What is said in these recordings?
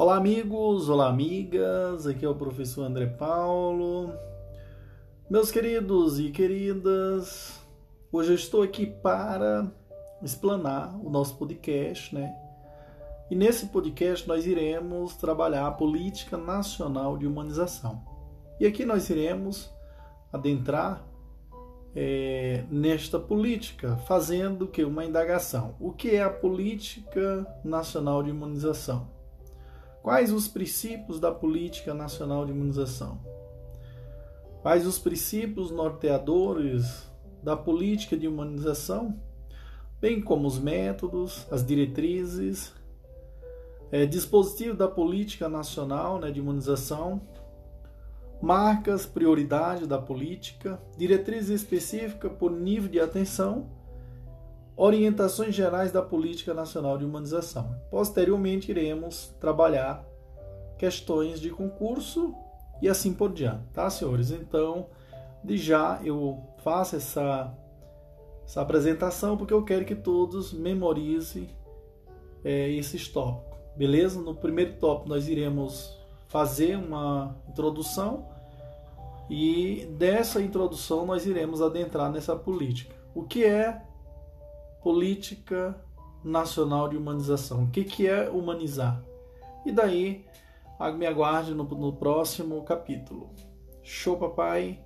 Olá, amigos, olá, amigas. Aqui é o professor André Paulo. Meus queridos e queridas, hoje eu estou aqui para explanar o nosso podcast, né? E nesse podcast nós iremos trabalhar a política nacional de humanização. E aqui nós iremos adentrar é, nesta política, fazendo que uma indagação. O que é a política nacional de imunização? Quais os princípios da política nacional de imunização? Quais os princípios norteadores da política de imunização? Bem como os métodos, as diretrizes, é, dispositivo da política nacional né, de imunização, marcas, prioridade da política, diretrizes específicas por nível de atenção, orientações gerais da política nacional de humanização. Posteriormente iremos trabalhar questões de concurso e assim por diante, tá, senhores? Então, de já eu faço essa essa apresentação porque eu quero que todos memorizem é, esses tópicos, beleza? No primeiro tópico nós iremos fazer uma introdução e dessa introdução nós iremos adentrar nessa política. O que é política nacional de humanização? O que, que é humanizar? E daí me aguarde no, no próximo capítulo. Show, papai!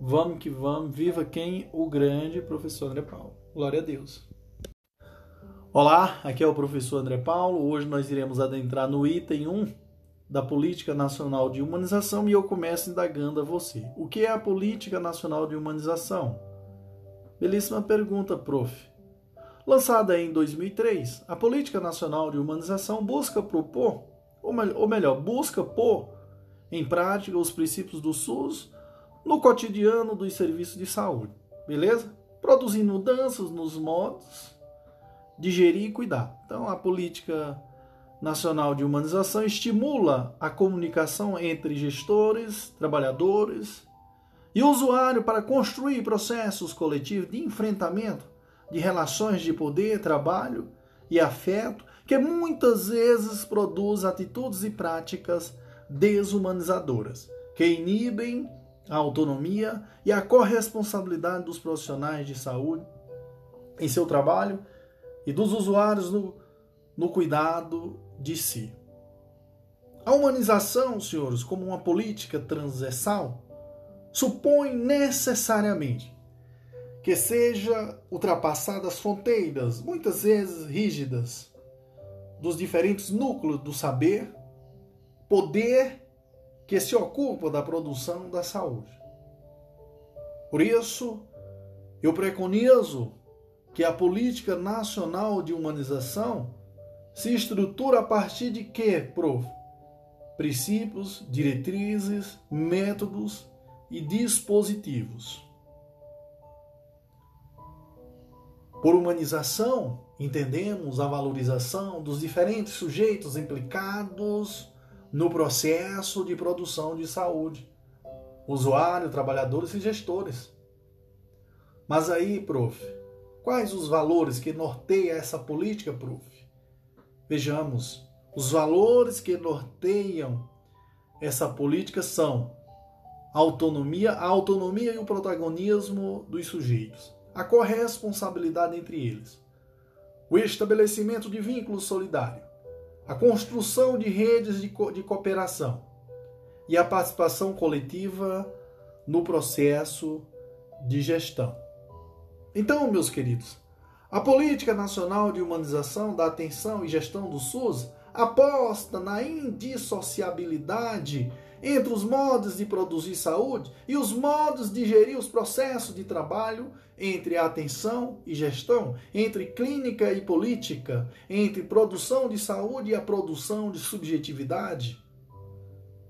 Vamos que vamos! Viva quem? O grande professor André Paulo. Glória a Deus! Olá, aqui é o professor André Paulo. Hoje nós iremos adentrar no item 1 da Política Nacional de Humanização e eu começo indagando a você. O que é a Política Nacional de Humanização? Belíssima pergunta, prof. Lançada em 2003, a Política Nacional de Humanização busca propor, ou melhor, busca pôr em prática os princípios do SUS no cotidiano dos serviços de saúde, beleza? Produzindo mudanças nos modos de gerir e cuidar. Então, a política Nacional de Humanização estimula a comunicação entre gestores, trabalhadores e usuário para construir processos coletivos de enfrentamento de relações de poder, trabalho e afeto que muitas vezes produz atitudes e práticas desumanizadoras, que inibem a autonomia e a corresponsabilidade dos profissionais de saúde em seu trabalho e dos usuários no, no cuidado de si. A humanização, senhores, como uma política transversal, supõe necessariamente que seja ultrapassadas fronteiras, muitas vezes rígidas, dos diferentes núcleos do saber, poder que se ocupa da produção da saúde. Por isso, eu preconizo que a política nacional de humanização se estrutura a partir de quê, prof? Princípios, diretrizes, métodos e dispositivos. Por humanização, entendemos a valorização dos diferentes sujeitos implicados no processo de produção de saúde, usuário, trabalhadores e gestores. Mas aí, prof, quais os valores que norteiam essa política, prof? Vejamos, os valores que norteiam essa política são a autonomia, a autonomia e o protagonismo dos sujeitos, a corresponsabilidade entre eles, o estabelecimento de vínculos solidários, a construção de redes de, co de cooperação e a participação coletiva no processo de gestão. Então, meus queridos, a Política Nacional de Humanização da Atenção e Gestão do SUS aposta na indissociabilidade entre os modos de produzir saúde e os modos de gerir os processos de trabalho entre atenção e gestão, entre clínica e política, entre produção de saúde e a produção de subjetividade.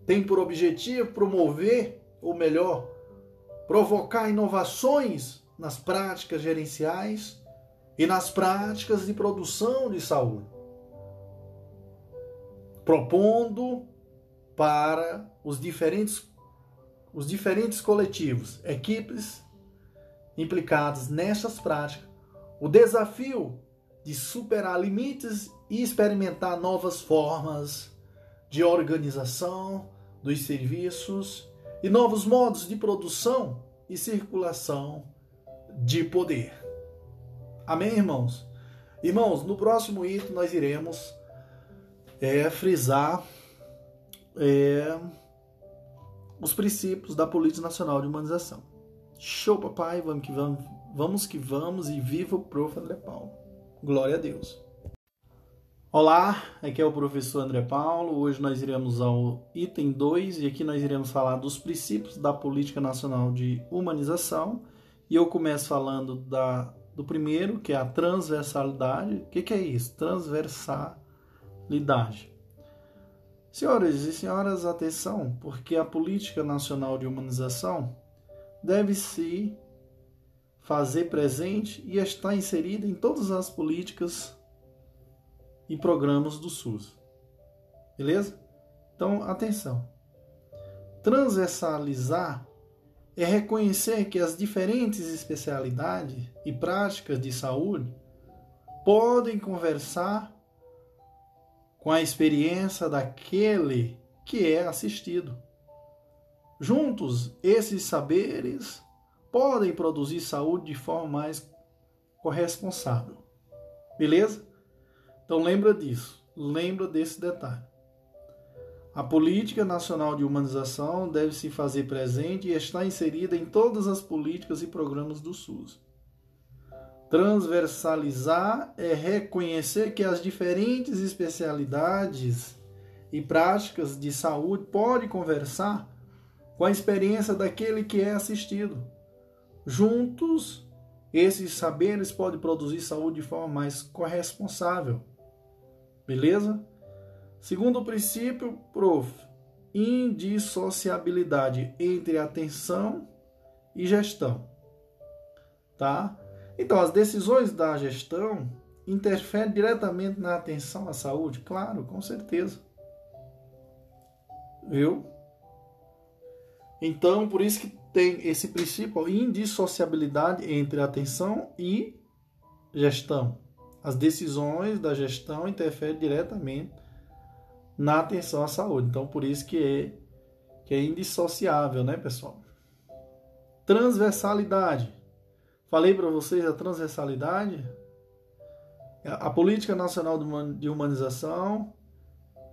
Tem por objetivo promover, ou melhor, provocar inovações nas práticas gerenciais e nas práticas de produção de saúde, propondo para os diferentes, os diferentes coletivos, equipes implicadas nessas práticas, o desafio de superar limites e experimentar novas formas de organização dos serviços e novos modos de produção e circulação de poder. Amém, irmãos? Irmãos, no próximo item nós iremos é, frisar é, os princípios da Política Nacional de Humanização. Show, papai, vamos que vamos, vamos que vamos e viva o prof. André Paulo. Glória a Deus. Olá, aqui é o professor André Paulo. Hoje nós iremos ao item 2 e aqui nós iremos falar dos princípios da Política Nacional de Humanização. E eu começo falando da, do primeiro, que é a transversalidade. O que, que é isso? Transversalidade. Senhores e senhoras, atenção, porque a Política Nacional de Humanização deve se fazer presente e estar inserida em todas as políticas e programas do SUS. Beleza? Então, atenção. Transversalizar é reconhecer que as diferentes especialidades e práticas de saúde podem conversar com a experiência daquele que é assistido. Juntos, esses saberes podem produzir saúde de forma mais corresponsável. Beleza? Então lembra disso, lembra desse detalhe. A política nacional de humanização deve se fazer presente e está inserida em todas as políticas e programas do SUS. Transversalizar é reconhecer que as diferentes especialidades e práticas de saúde podem conversar com a experiência daquele que é assistido. Juntos, esses saberes podem produzir saúde de forma mais corresponsável Beleza? Segundo princípio, prof, indissociabilidade entre atenção e gestão. Tá? Então, as decisões da gestão interferem diretamente na atenção à saúde? Claro, com certeza. Viu? Então, por isso que tem esse princípio, indissociabilidade entre atenção e gestão. As decisões da gestão interferem diretamente na atenção à saúde. Então, por isso que é, que é indissociável, né, pessoal? Transversalidade. Falei para vocês a transversalidade. A política nacional de humanização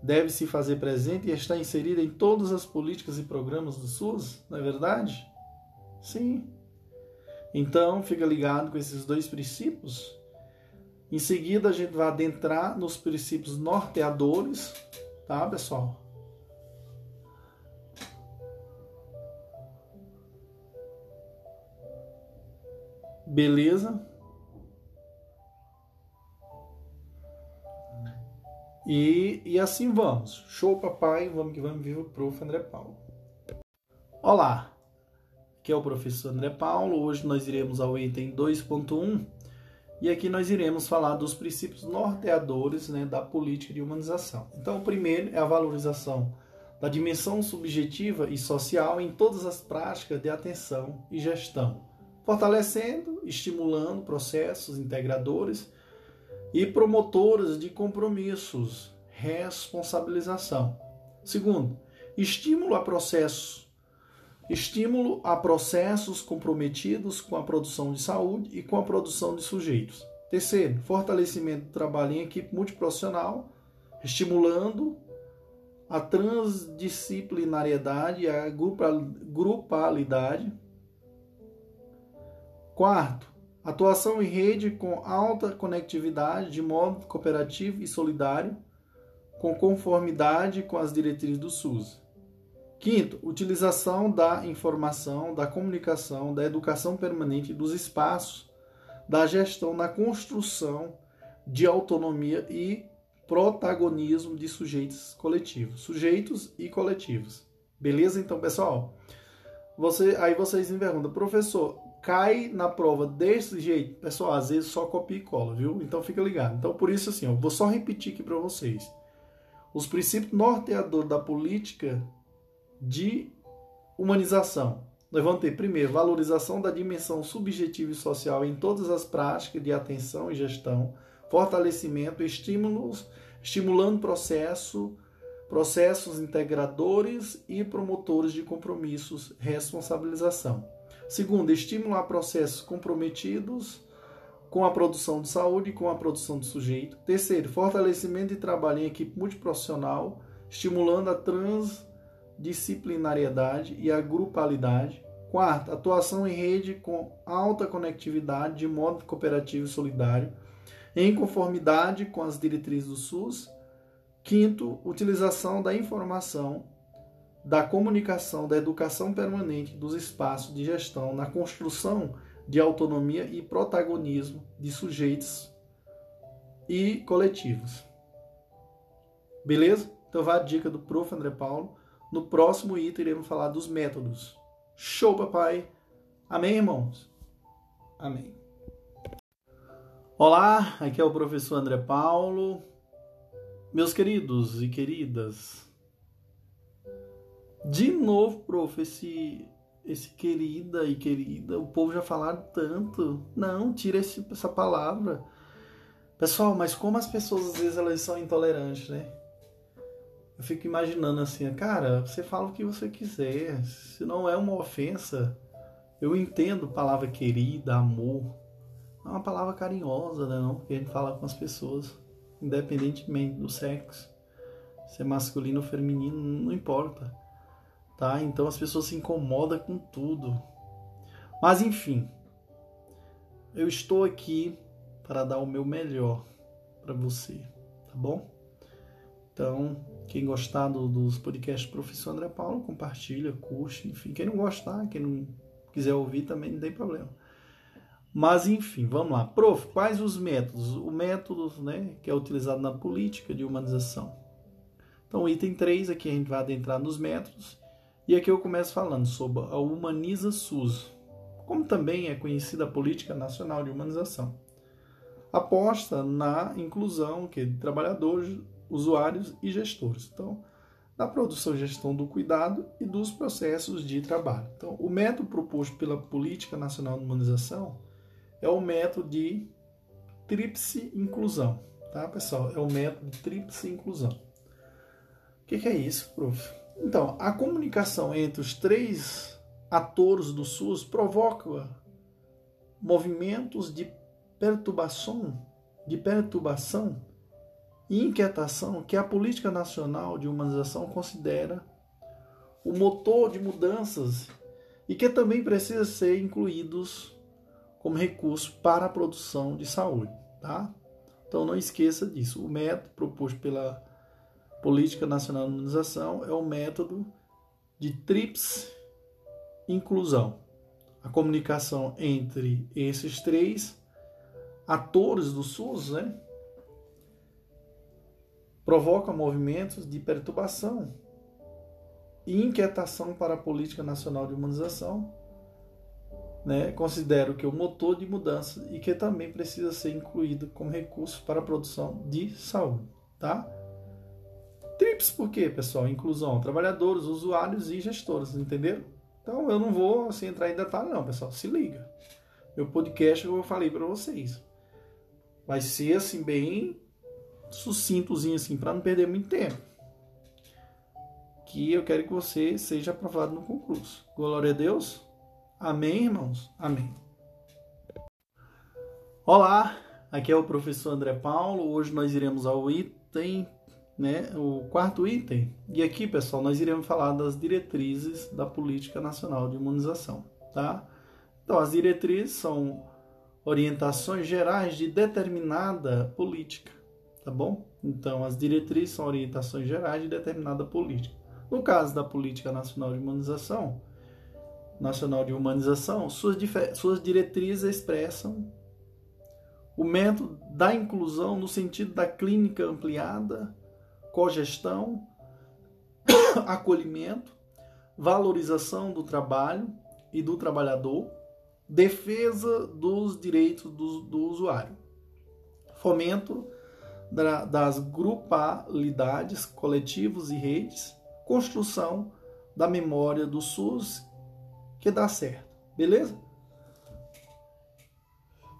deve se fazer presente e está inserida em todas as políticas e programas do SUS, não é verdade? Sim. Então, fica ligado com esses dois princípios em seguida, a gente vai adentrar nos princípios norteadores, tá, pessoal? Beleza? E, e assim vamos. Show, papai. Vamos que vamos. Viva o prof. André Paulo. Olá, aqui é o professor André Paulo. Hoje nós iremos ao item 2.1 e aqui nós iremos falar dos princípios norteadores né, da política de humanização. Então, o primeiro é a valorização da dimensão subjetiva e social em todas as práticas de atenção e gestão, fortalecendo, estimulando processos integradores e promotores de compromissos, responsabilização. Segundo, estímulo a processos estímulo a processos comprometidos com a produção de saúde e com a produção de sujeitos. Terceiro, fortalecimento do trabalho em equipe multiprofissional, estimulando a transdisciplinariedade e a grupalidade. Quarto, atuação em rede com alta conectividade de modo cooperativo e solidário, com conformidade com as diretrizes do SUS. Quinto, utilização da informação, da comunicação, da educação permanente, dos espaços, da gestão na construção de autonomia e protagonismo de sujeitos coletivos, sujeitos e coletivos. Beleza? Então, pessoal, você, aí vocês me perguntam, professor, cai na prova desse jeito? Pessoal, às vezes só copia e cola, viu? Então fica ligado. Então, por isso, assim, eu vou só repetir aqui para vocês. Os princípios norteadores da política de humanização. Nós vamos ter, primeiro, valorização da dimensão subjetiva e social em todas as práticas de atenção e gestão, fortalecimento, estímulos, estimulando processo processos integradores e promotores de compromissos, responsabilização. Segundo, estimular processos comprometidos com a produção de saúde e com a produção do sujeito. Terceiro, fortalecimento de trabalho em equipe multiprofissional, estimulando a transdisciplinariedade e a grupalidade. Quarto, atuação em rede com alta conectividade de modo cooperativo e solidário, em conformidade com as diretrizes do SUS. Quinto, utilização da informação, da comunicação, da educação permanente dos espaços de gestão na construção de autonomia e protagonismo de sujeitos e coletivos. Beleza? Então vai a dica do Prof. André Paulo. No próximo item iremos falar dos métodos. Show, papai! Amém, irmãos? Amém. Olá, aqui é o professor André Paulo. Meus queridos e queridas, de novo, prof, esse, esse querida e querida, o povo já falaram tanto. Não, tira esse, essa palavra. Pessoal, mas como as pessoas às vezes elas são intolerantes, né? Eu fico imaginando assim, cara, você fala o que você quiser, se não é uma ofensa, eu entendo a palavra querida, amor, é uma palavra carinhosa, né, não? A gente fala com as pessoas independentemente do sexo, se é masculino ou feminino, não importa, tá? Então as pessoas se incomodam com tudo. Mas enfim, eu estou aqui para dar o meu melhor para você, tá bom? Então, quem gostar do, dos podcasts do professor André Paulo, compartilha, curte, enfim. Quem não gostar, quem não quiser ouvir também não tem problema. Mas enfim, vamos lá. Prof, quais os métodos? O método né, que é utilizado na política de humanização. Então, item 3, aqui a gente vai adentrar nos métodos. E aqui eu começo falando sobre a Humaniza SUS, como também é conhecida a Política Nacional de Humanização. Aposta na inclusão que, de trabalhadores, usuários e gestores. Então, na produção e gestão do cuidado e dos processos de trabalho. Então, o método proposto pela Política Nacional de Humanização é o método de tríplice inclusão, tá, pessoal? É o método de tríplice inclusão. O que, que é isso, prof? Então, a comunicação entre os três atores do SUS provoca movimentos de perturbação, de perturbação e inquietação que a política nacional de humanização considera o motor de mudanças e que também precisa ser incluídos como recurso para a produção de saúde, tá? Então não esqueça disso. O método proposto pela Política Nacional de Imunização é o método de TRIPS inclusão. A comunicação entre esses três atores do SUS, né, provoca movimentos de perturbação e inquietação para a Política Nacional de Imunização né, considero que é o motor de mudança e que também precisa ser incluído como recurso para a produção de saúde, tá? TRIPS por quê, pessoal? Inclusão, trabalhadores, usuários e gestores, entenderam? Então eu não vou assim, entrar em detalhe não, pessoal, se liga. Meu podcast eu falei para vocês. Vai ser assim bem sucintozinho assim para não perder muito tempo. Que eu quero que você seja aprovado no concurso. Glória a Deus. Amém, irmãos? Amém. Olá, aqui é o professor André Paulo. Hoje nós iremos ao item, né, o quarto item. E aqui, pessoal, nós iremos falar das diretrizes da Política Nacional de Imunização, tá? Então, as diretrizes são orientações gerais de determinada política, tá bom? Então, as diretrizes são orientações gerais de determinada política. No caso da Política Nacional de Imunização, Nacional de Humanização, suas, suas diretrizes expressam o método da inclusão no sentido da clínica ampliada, cogestão, acolhimento, valorização do trabalho e do trabalhador, defesa dos direitos do, do usuário, fomento da, das grupalidades, coletivos e redes, construção da memória do SUS que dá certo. Beleza?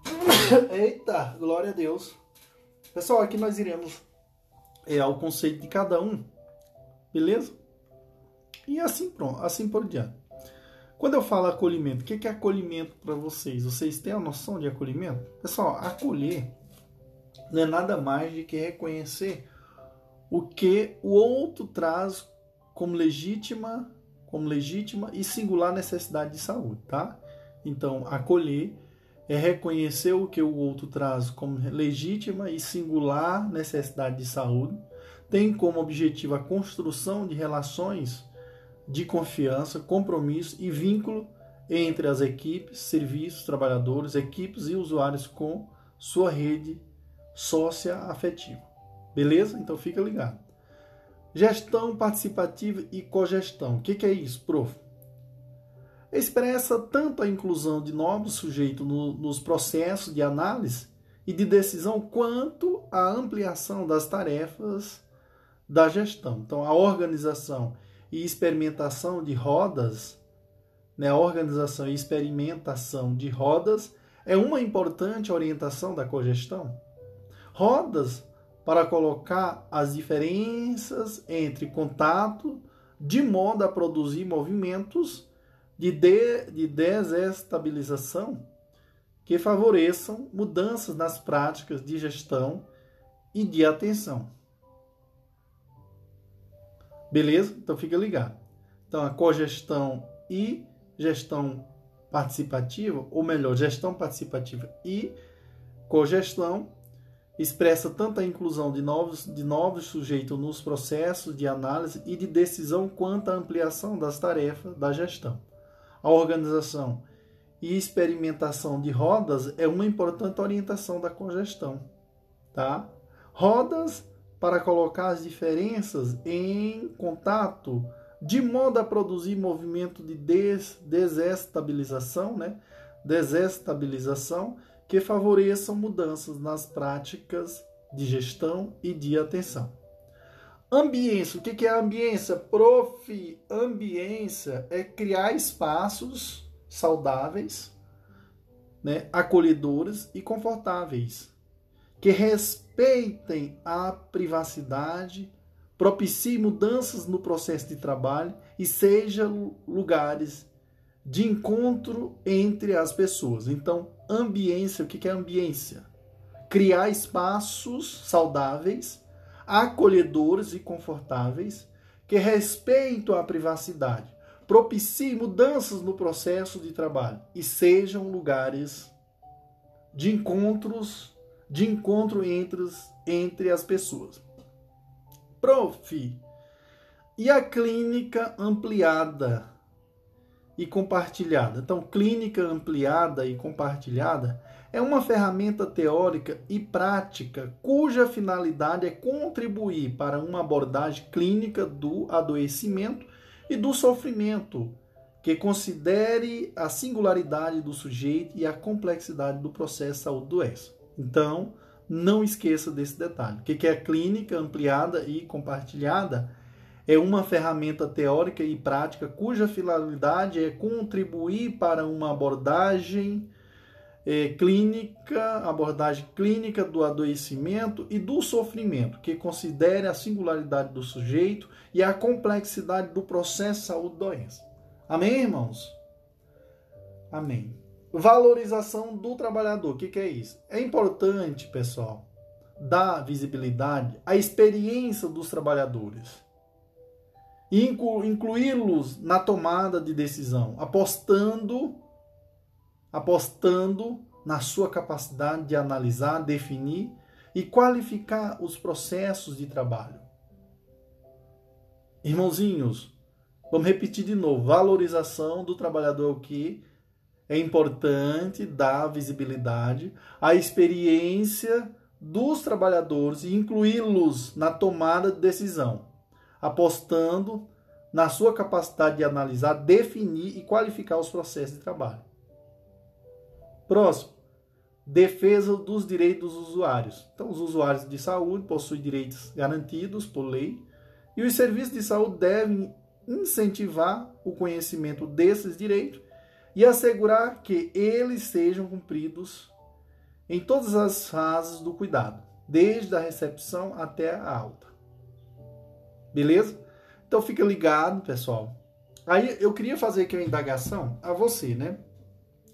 Eita, glória a Deus. Pessoal, aqui nós iremos é, ao conceito de cada um Beleza? E assim pronto, assim por diante. Quando eu falo acolhimento, o que é acolhimento para vocês? Vocês têm a noção de acolhimento? Pessoal, acolher não é nada mais do que reconhecer o que o outro traz como legítima, como legítima e singular necessidade de saúde, tá? Então, acolher é reconhecer o que o outro traz como legítima e singular necessidade de saúde, tem como objetivo a construção de relações de confiança, compromisso e vínculo entre as equipes, serviços, trabalhadores, equipes e usuários com sua rede sócia-afetiva. Beleza? Então fica ligado. Gestão participativa e cogestão. O que, que é isso, prof? Expressa tanto a inclusão de novos sujeitos no, nos processos de análise e de decisão, quanto a ampliação das tarefas da gestão. Então, a organização e experimentação de rodas, né, a organização e experimentação de rodas é uma importante orientação da cogestão. Rodas para colocar as diferenças entre contato de modo a produzir movimentos de, de, de desestabilização que favoreçam mudanças nas práticas de gestão e de atenção. Beleza? Então fica ligado. Então a cogestão e gestão participativa, ou melhor, gestão participativa e cogestão expressa tanto a inclusão de novos, de novos sujeitos nos processos de análise e de decisão quanto a ampliação das tarefas da gestão. A organização e experimentação de rodas é uma importante orientação da cogestão. Tá? Rodas para colocar as diferenças em contato, de modo a produzir movimento de des desestabilização, né? desestabilização, que favoreçam mudanças nas práticas de gestão e de atenção. Ambiência, o que é ambiência? Prof, ambiência é criar espaços saudáveis, né, acolhedores e confortáveis, que respeitem a privacidade, propiciem mudanças no processo de trabalho e sejam lugares de encontro entre as pessoas. Então, ambiência, o que é ambiência? Criar espaços saudáveis, acolhedores e confortáveis que respeitem a privacidade, propiciem mudanças no processo de trabalho e sejam lugares de encontros de encontro entre, entre as pessoas. Prof. E a clínica ampliada e compartilhada? Então, clínica ampliada e compartilhada é uma ferramenta teórica e prática cuja finalidade é contribuir para uma abordagem clínica do adoecimento e do sofrimento, que considere a singularidade do sujeito e a complexidade do processo saúde-doença. Então, não esqueça desse detalhe. O que é clínica ampliada e compartilhada? É uma ferramenta teórica e prática cuja finalidade é contribuir para uma abordagem é, clínica, abordagem clínica do adoecimento e do sofrimento, que considere a singularidade do sujeito e a complexidade do processo saúde-doença. Amém, irmãos? Amém. Valorização do trabalhador. O que, que é isso? É importante, pessoal, dar visibilidade à experiência dos trabalhadores. Inclu Incluí-los na tomada de decisão, apostando, apostando na sua capacidade de analisar, definir e qualificar os processos de trabalho. Irmãozinhos, vamos repetir de novo: valorização do trabalhador que é importante dar visibilidade à experiência dos trabalhadores e incluí-los na tomada de decisão, apostando na sua capacidade de analisar, definir e qualificar os processos de trabalho. Próximo, defesa dos direitos dos usuários. Então, os usuários de saúde possuem direitos garantidos por lei e os serviços de saúde devem incentivar o conhecimento desses direitos e assegurar que eles sejam cumpridos em todas as fases do cuidado, desde a recepção até a alta. Beleza? Então fica ligado, pessoal. Aí eu queria fazer aqui uma indagação a você, né?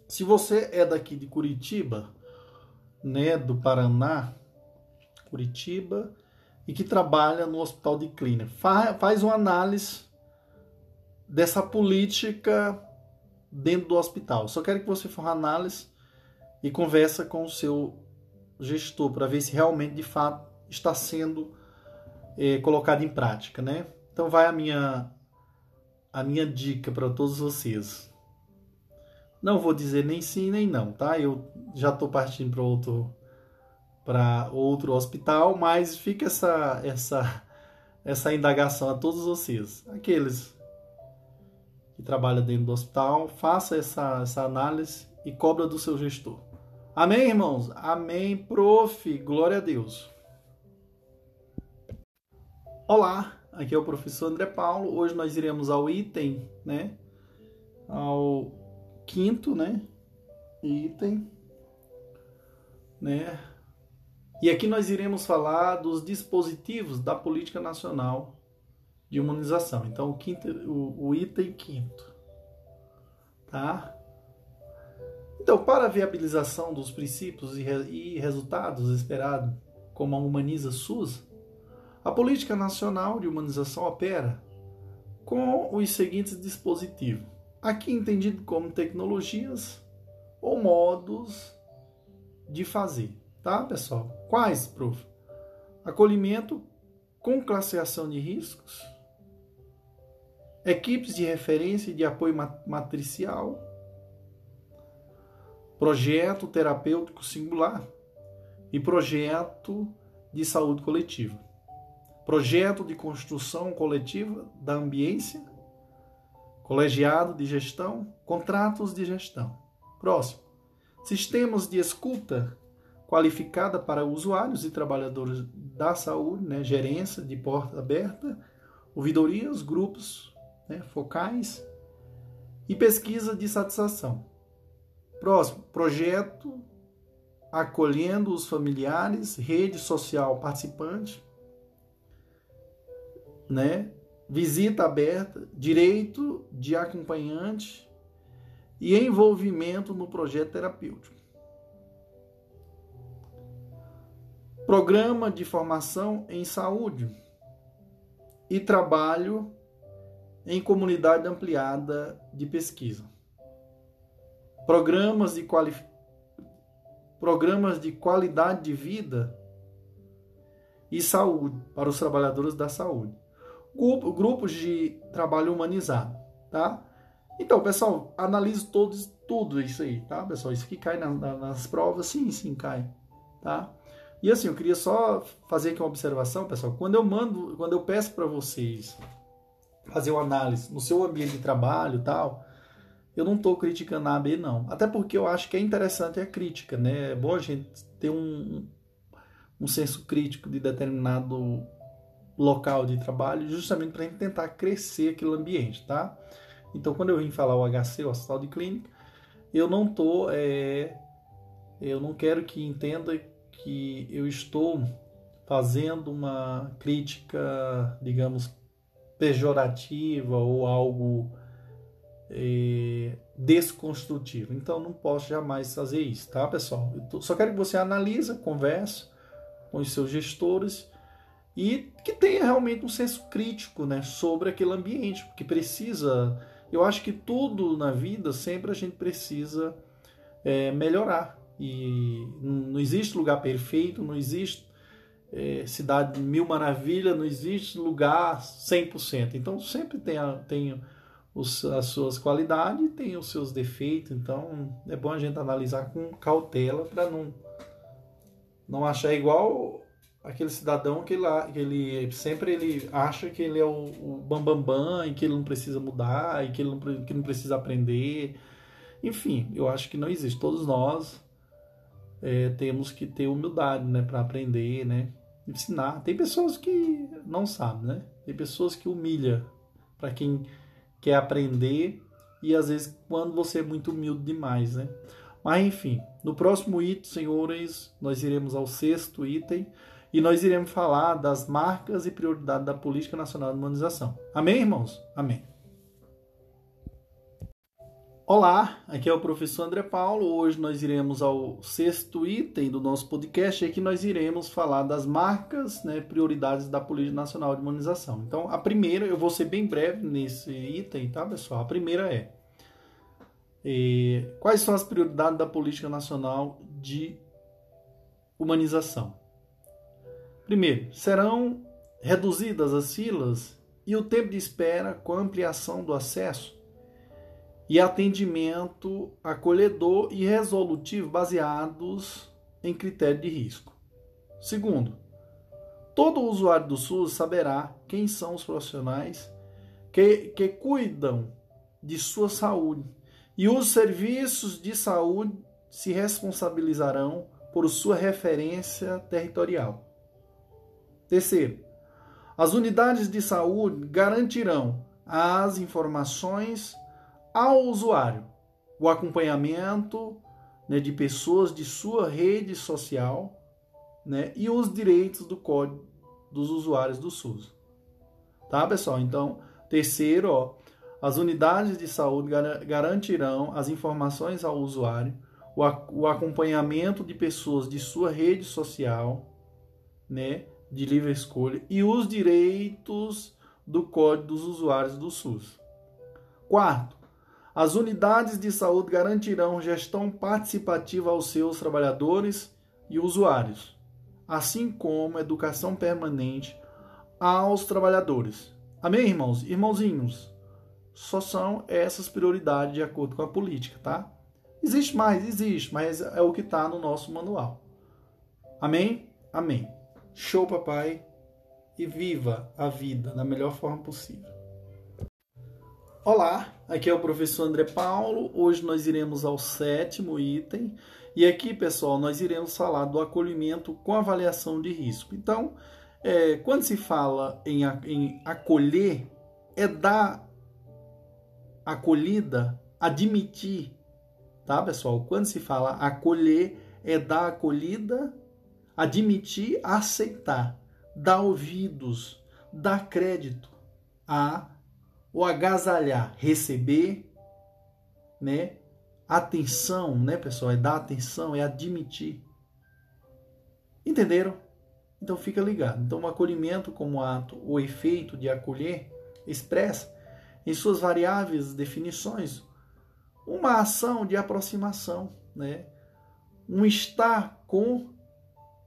Se você é daqui de Curitiba, né, do Paraná, Curitiba, e que trabalha no Hospital de Clínica, faz uma análise dessa política dentro do hospital. Só quero que você faça uma análise e conversa com o seu gestor para ver se realmente de fato está sendo é, colocado em prática, né? Então vai a minha a minha dica para todos vocês. Não vou dizer nem sim nem não, tá? Eu já estou partindo para outro para outro hospital, mas fica essa essa essa indagação a todos vocês, aqueles que trabalham dentro do hospital, faça essa essa análise e cobra do seu gestor. Amém, irmãos? Amém, prof. Glória a Deus. Olá, aqui é o professor André Paulo. Hoje nós iremos ao item, né? Ao quinto, né? Item, né? E aqui nós iremos falar dos dispositivos da política nacional de imunização. Então, o, quinto, o, o item quinto, tá? Então, para a viabilização dos princípios e resultados esperados como a Humaniza SUS, a Política Nacional de Humanização opera com os seguintes dispositivos, aqui entendido como tecnologias ou modos de fazer, tá, pessoal? Quais, prof? Acolhimento com classificação de riscos, equipes de referência e de apoio matricial, projeto terapêutico singular e projeto de saúde coletiva. Projeto de construção coletiva da ambiência, colegiado de gestão, contratos de gestão. Próximo. Sistemas de escuta qualificada para usuários e trabalhadores da saúde, né? gerência de porta aberta, ouvidorias, grupos né? focais e pesquisa de satisfação. Próximo, projeto acolhendo os familiares, rede social participante, né? Visita aberta, direito de acompanhante e envolvimento no projeto terapêutico. Programa de formação em saúde e trabalho em comunidade ampliada de pesquisa programas de, quali... programas de qualidade de vida e saúde para os trabalhadores da saúde. Grupo, grupos de trabalho humanizado, tá? Então, pessoal, analise todos, tudo isso aí, tá, pessoal? Isso aqui cai na, na, nas provas, sim, sim, cai, tá? E assim, eu queria só fazer aqui uma observação, pessoal. Quando eu mando, quando eu peço para vocês fazer uma análise no seu ambiente de trabalho, tal, eu não estou criticando a AB, não. Até porque eu acho que é interessante a crítica, né? É bom a gente ter um, um senso crítico de determinado local de trabalho, justamente para a gente tentar crescer aquele ambiente, tá? Então, quando eu vim falar o HC, o Hospital de Clínica, eu não tô, é, eu não quero que entenda que eu estou fazendo uma crítica, digamos, pejorativa ou algo é, desconstrutivo. Então não posso jamais fazer isso, tá, pessoal? Eu só quero que você analise, converse com os seus gestores e que tenha realmente um senso crítico, né, sobre aquele ambiente, porque precisa. Eu acho que tudo na vida sempre a gente precisa é, melhorar e não existe lugar perfeito, não existe é, cidade mil maravilhas, não existe lugar 100%. Então sempre tem, tem os, as suas qualidades tem os seus defeitos, então é bom a gente analisar com cautela para não, não achar igual aquele cidadão que ele, que ele sempre ele acha que ele é o, o bambambam bam, bam, e que ele não precisa mudar e que ele não, que não precisa aprender. Enfim, eu acho que não existe. Todos nós é, temos que ter humildade né, para aprender, né, ensinar. Tem pessoas que não sabem, né? Tem pessoas que humilham para quem quer aprender e às vezes quando você é muito humilde demais, né? Mas enfim, no próximo item, senhores, nós iremos ao sexto item e nós iremos falar das marcas e prioridades da Política Nacional de Imunização. Amém, irmãos? Amém. Olá, aqui é o professor André Paulo. Hoje nós iremos ao sexto item do nosso podcast e aqui nós iremos falar das marcas, né, prioridades da Política Nacional de Imunização. Então, a primeira, eu vou ser bem breve nesse item, tá, pessoal? A primeira é, é quais são as prioridades da Política Nacional de Humanização? Primeiro, serão reduzidas as filas e o tempo de espera com ampliação do acesso e atendimento acolhedor e resolutivo baseados em critério de risco. Segundo, todo usuário do SUS saberá quem são os profissionais que, que cuidam de sua saúde e os serviços de saúde se responsabilizarão por sua referência territorial. Terceiro, as unidades de saúde garantirão as informações ao usuário, o acompanhamento né, de pessoas de sua rede social né, e os direitos do código dos usuários do SUS. Tá, pessoal? Então, terceiro, ó, as unidades de saúde garantirão as informações ao usuário, o, o acompanhamento de pessoas de sua rede social, né, de livre escolha e os direitos do Código dos Usuários do SUS. Quarto, as unidades de saúde garantirão gestão participativa aos seus trabalhadores e usuários, assim como educação permanente aos trabalhadores. Amém, irmãos? Irmãozinhos, só são essas prioridades de acordo com a política, tá? Existe mais, existe, mas é o que está no nosso manual. Amém? Amém. Show, papai. E viva a vida da melhor forma possível. Olá, aqui é o professor André Paulo. Hoje nós iremos ao sétimo item. E aqui, pessoal, nós iremos falar do acolhimento com avaliação de risco. Então, é, quando se fala em, em acolher, é dar acolhida, admitir, tá, pessoal? Quando se fala acolher, é dar acolhida, admitir, aceitar, dar ouvidos, dar crédito a o agasalhar, receber, né? Atenção, né, pessoal? É dar atenção, é admitir. Entenderam? Então fica ligado. Então o acolhimento como ato, o efeito de acolher, expressa em suas variáveis definições uma ação de aproximação, né? Um estar com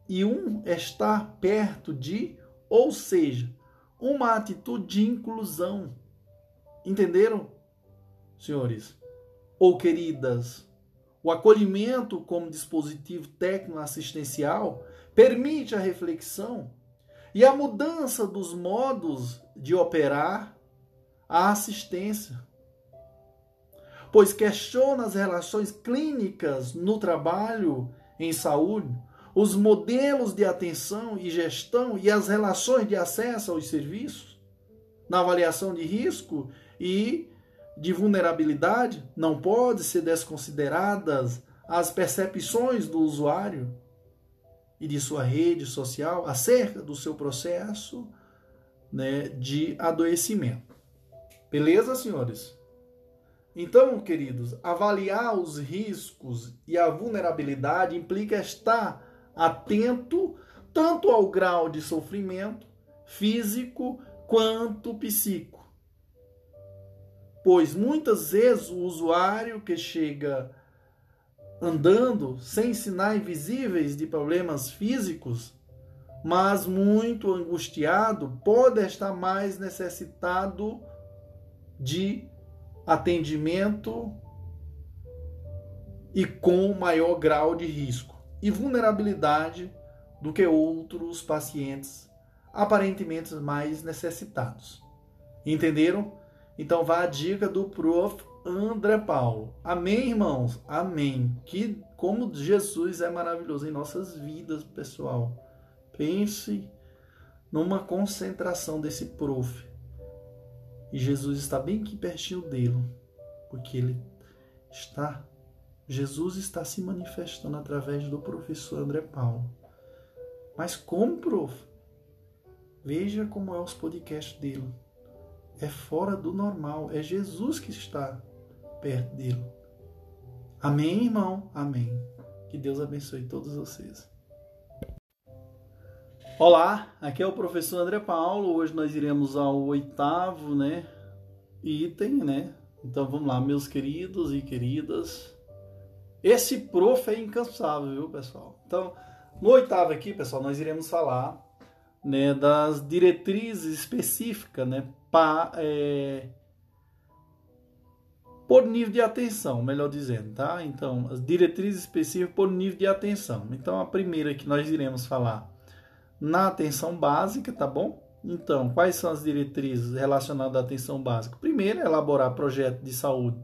e um estar perto de, ou seja, uma atitude de inclusão, Entenderam, senhores? Ou queridas, o acolhimento como dispositivo técnico-assistencial permite a reflexão e a mudança dos modos de operar a assistência, pois questiona as relações clínicas no trabalho em saúde, os modelos de atenção e gestão e as relações de acesso aos serviços, na avaliação de risco e de vulnerabilidade, não pode ser desconsideradas as percepções do usuário e de sua rede social acerca do seu processo né, de adoecimento. Beleza, senhores? Então, queridos, avaliar os riscos e a vulnerabilidade implica estar atento tanto ao grau de sofrimento físico quanto psíquico. Pois muitas vezes o usuário que chega andando sem sinais visíveis de problemas físicos, mas muito angustiado, pode estar mais necessitado de atendimento e com maior grau de risco e vulnerabilidade do que outros pacientes aparentemente mais necessitados. Entenderam? Então vá a dica do prof. André Paulo. Amém, irmãos? Amém. Que como Jesus é maravilhoso em nossas vidas, pessoal. Pense numa concentração desse prof. E Jesus está bem aqui pertinho dele, porque ele está Jesus está se manifestando através do professor André Paulo. Mas como, prof? Veja como é os podcasts dele. É fora do normal. É Jesus que está perto dele. Amém, irmão? Amém. Que Deus abençoe todos vocês. Olá, aqui é o professor André Paulo. Hoje nós iremos ao oitavo, né, item, né? Então vamos lá, meus queridos e queridas. Esse prof é incansável, viu, pessoal? Então, no oitavo aqui, pessoal, nós iremos falar né, das diretrizes específicas, né, é, por nível de atenção, melhor dizendo, tá? Então, as diretrizes específicas por nível de atenção. Então, a primeira que nós iremos falar na atenção básica, tá bom? Então, quais são as diretrizes relacionadas à atenção básica? Primeiro, elaborar projetos de saúde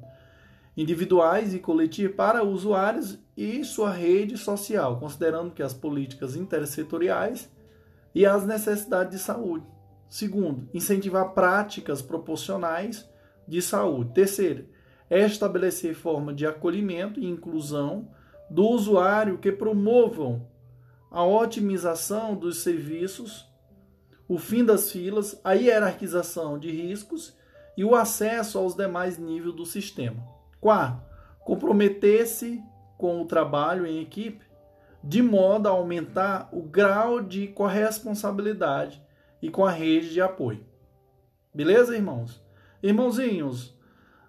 individuais e coletivos para usuários e sua rede social, considerando que as políticas intersetoriais e as necessidades de saúde. Segundo, incentivar práticas proporcionais de saúde. Terceiro, estabelecer forma de acolhimento e inclusão do usuário que promovam a otimização dos serviços, o fim das filas, a hierarquização de riscos e o acesso aos demais níveis do sistema. Quarto, comprometer-se com o trabalho em equipe de modo a aumentar o grau de corresponsabilidade e com a rede de apoio. Beleza, irmãos? Irmãozinhos,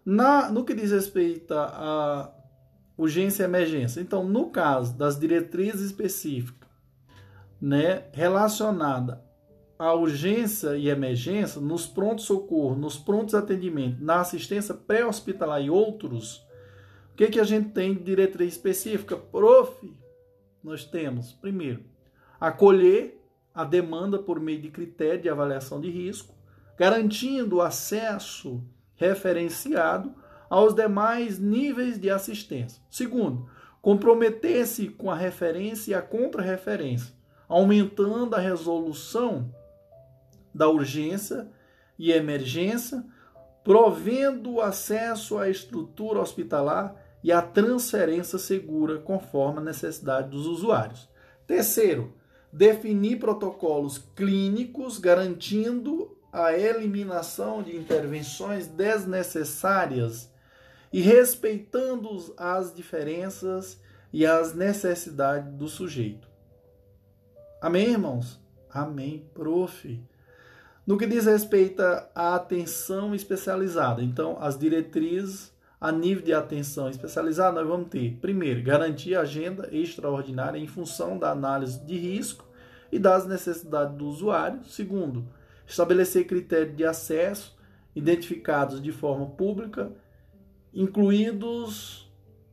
na, no que diz respeito a urgência e emergência, então, no caso das diretrizes específicas né, relacionada à urgência e emergência, nos prontos socorro, nos prontos atendimentos, na assistência pré-hospitalar e outros, o que, que a gente tem de diretriz específica? Prof, nós temos, primeiro, acolher a demanda por meio de critério de avaliação de risco, garantindo acesso referenciado aos demais níveis de assistência. Segundo, comprometer-se com a referência e a contra-referência, aumentando a resolução da urgência e emergência, provendo o acesso à estrutura hospitalar e a transferência segura conforme a necessidade dos usuários. Terceiro, definir protocolos clínicos garantindo a eliminação de intervenções desnecessárias e respeitando as diferenças e as necessidades do sujeito. Amém, irmãos? Amém, prof. No que diz respeito à atenção especializada, então, as diretrizes a nível de atenção especializada, nós vamos ter, primeiro, garantir agenda extraordinária em função da análise de risco e das necessidades do usuário. Segundo, estabelecer critérios de acesso identificados de forma pública, incluídos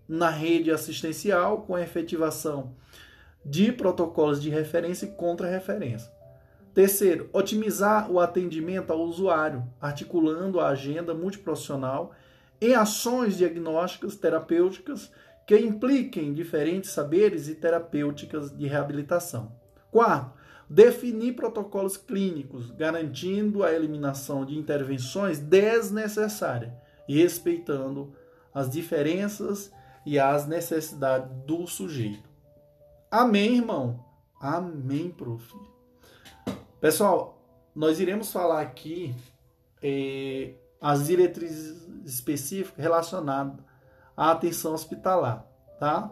na rede assistencial, com efetivação de protocolos de referência e contra-referência. Terceiro, otimizar o atendimento ao usuário, articulando a agenda multiprofissional em ações diagnósticas terapêuticas que impliquem diferentes saberes e terapêuticas de reabilitação. Quarto, definir protocolos clínicos, garantindo a eliminação de intervenções desnecessárias e respeitando as diferenças e as necessidades do sujeito. Amém, irmão? Amém, prof. Pessoal, nós iremos falar aqui eh, as diretrizes específicas relacionadas à atenção hospitalar, tá?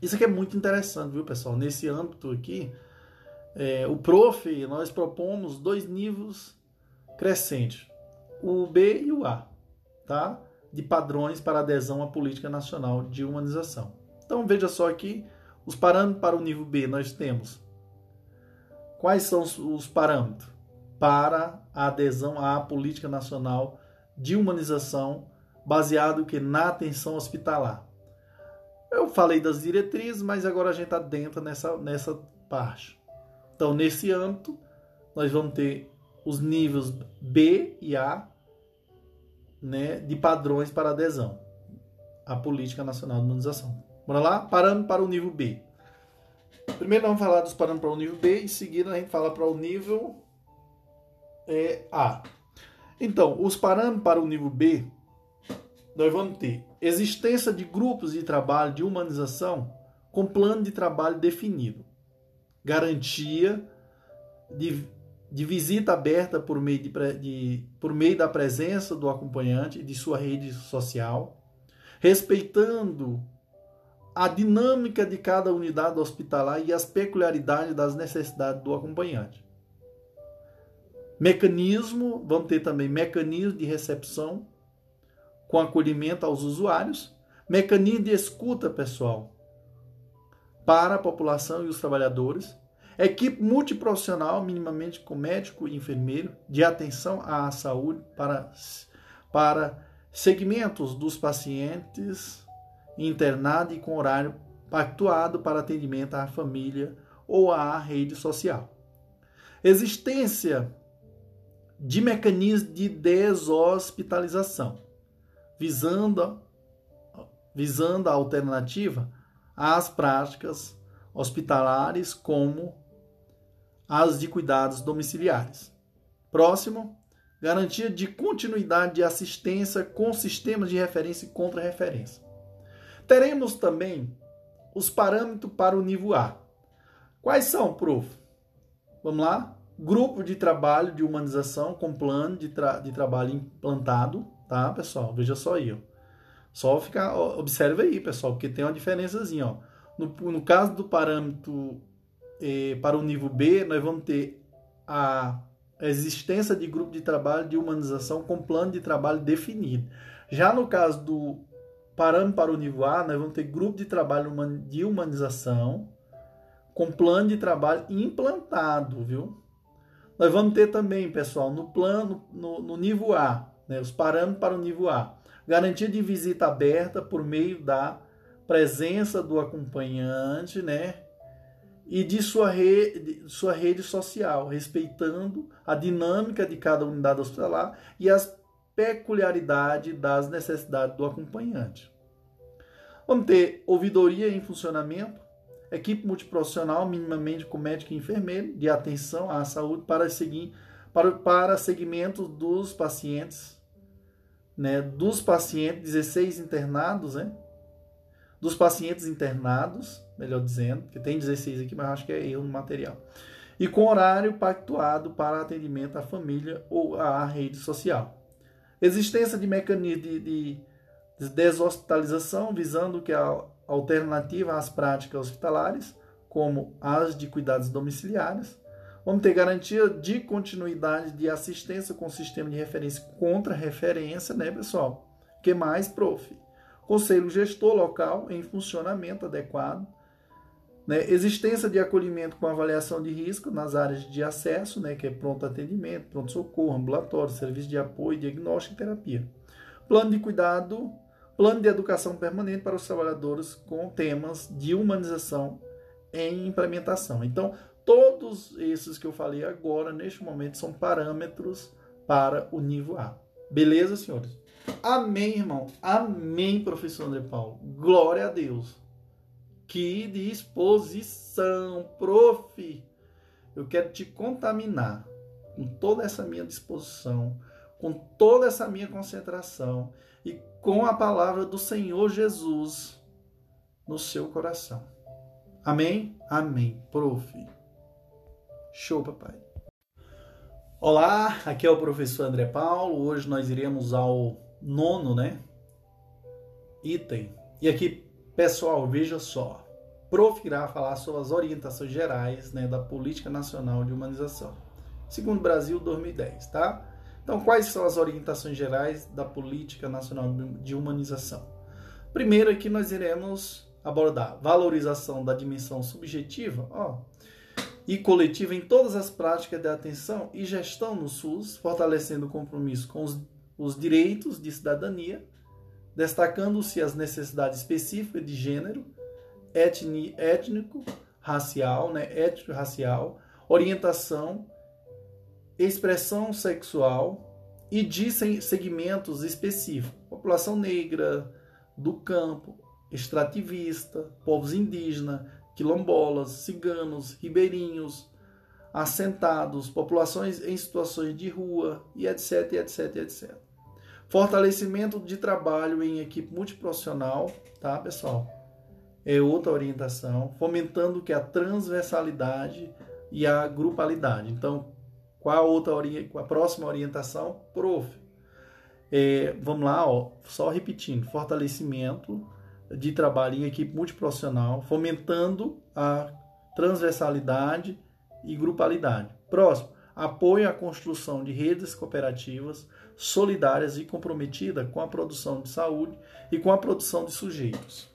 Isso aqui é muito interessante, viu, pessoal? Nesse âmbito aqui, é, o prof, nós propomos dois níveis crescentes, o B e o A, tá? De padrões para adesão à política nacional de humanização. Então, veja só aqui, os parâmetros para o nível B nós temos. Quais são os parâmetros para a adesão à política nacional de humanização baseado que na atenção hospitalar? Eu falei das diretrizes, mas agora a gente está dentro nessa, nessa parte. Então, nesse âmbito, nós vamos ter os níveis B e A né, de padrões para adesão à Política Nacional de Imunização. Bora lá? Parando para o nível B. Primeiro vamos falar dos parâmetros para o nível B, em seguida a gente fala para o nível é, A. Então, os parâmetros para o nível B, nós vamos ter existência de grupos de trabalho de humanização com plano de trabalho definido. garantia de, de visita aberta por meio, de, de, por meio da presença do acompanhante e de sua rede social, respeitando a dinâmica de cada unidade hospitalar e as peculiaridades das necessidades do acompanhante. Mecanismo, vamos ter também mecanismo de recepção com acolhimento aos usuários, mecanismo de escuta, pessoal, para a população e os trabalhadores, equipe multiprofissional, minimamente com médico e enfermeiro, de atenção à saúde para, para segmentos dos pacientes internados e com horário pactuado para atendimento à família ou à rede social. Existência de mecanismos de deshospitalização, visando, visando a alternativa às práticas hospitalares como as de cuidados domiciliares. Próximo, garantia de continuidade de assistência com sistemas de referência e contra-referência. Teremos também os parâmetros para o nível A. Quais são, prof? Vamos lá? grupo de trabalho de humanização com plano de, tra de trabalho implantado, tá, pessoal? Veja só aí, ó. Só ficar, observe aí, pessoal, porque tem uma diferençazinha, ó. No, no caso do parâmetro eh, para o nível B, nós vamos ter a existência de grupo de trabalho de humanização com plano de trabalho definido. Já no caso do parâmetro para o nível A, nós vamos ter grupo de trabalho de humanização com plano de trabalho implantado, viu? Nós vamos ter também, pessoal, no plano, no, no nível A, né, os parâmetros para o nível A. Garantia de visita aberta por meio da presença do acompanhante, né? E de sua rede, sua rede social, respeitando a dinâmica de cada unidade hospitalar e as peculiaridades das necessidades do acompanhante. Vamos ter ouvidoria em funcionamento, equipe multiprofissional, minimamente com médico e enfermeiro, de atenção à saúde para seguir para, para segmento dos pacientes, né, dos pacientes 16 internados, né, dos pacientes internados, melhor dizendo, que tem 16 aqui, mas acho que é eu no material, e com horário pactuado para atendimento à família ou à rede social. Existência de mecanismo de, de, de deshospitalização, visando que a alternativa às práticas hospitalares, como as de cuidados domiciliares. Vamos ter garantia de continuidade de assistência com sistema de referência contra referência, né, pessoal? que mais, prof? Conselho gestor local em funcionamento adequado. Né? Existência de acolhimento com avaliação de risco nas áreas de acesso, né, que é pronto atendimento, pronto socorro, ambulatório, serviço de apoio, diagnóstico e terapia. Plano de cuidado Plano de educação permanente para os trabalhadores com temas de humanização em implementação. Então, todos esses que eu falei agora, neste momento, são parâmetros para o nível A. Beleza, senhores? Amém, irmão. Amém, professor André Paulo. Glória a Deus. Que disposição, prof. Eu quero te contaminar com toda essa minha disposição, com toda essa minha concentração e com a palavra do Senhor Jesus no seu coração. Amém? Amém. Prof. Show, papai. Olá, aqui é o professor André Paulo. Hoje nós iremos ao nono, né? Item. E aqui, pessoal, veja só. Prof irá falar sobre as orientações gerais né, da Política Nacional de Humanização. Segundo Brasil 2010, tá? Então, quais são as orientações gerais da Política Nacional de Humanização? Primeiro, aqui nós iremos abordar valorização da dimensão subjetiva ó, e coletiva em todas as práticas de atenção e gestão no SUS, fortalecendo o compromisso com os, os direitos de cidadania, destacando-se as necessidades específicas de gênero, etni, étnico, racial, né, étnico-racial, orientação expressão sexual e de segmentos específicos, população negra, do campo, extrativista, povos indígenas, quilombolas, ciganos, ribeirinhos, assentados, populações em situações de rua e etc, etc, etc. Fortalecimento de trabalho em equipe multiprofissional, tá, pessoal? é outra orientação, fomentando que a transversalidade e a grupalidade. Então, qual a outra a próxima orientação? Prof. É, vamos lá, ó, só repetindo, fortalecimento de trabalho em equipe multiprofissional, fomentando a transversalidade e grupalidade. Próximo, apoio à construção de redes cooperativas solidárias e comprometidas com a produção de saúde e com a produção de sujeitos.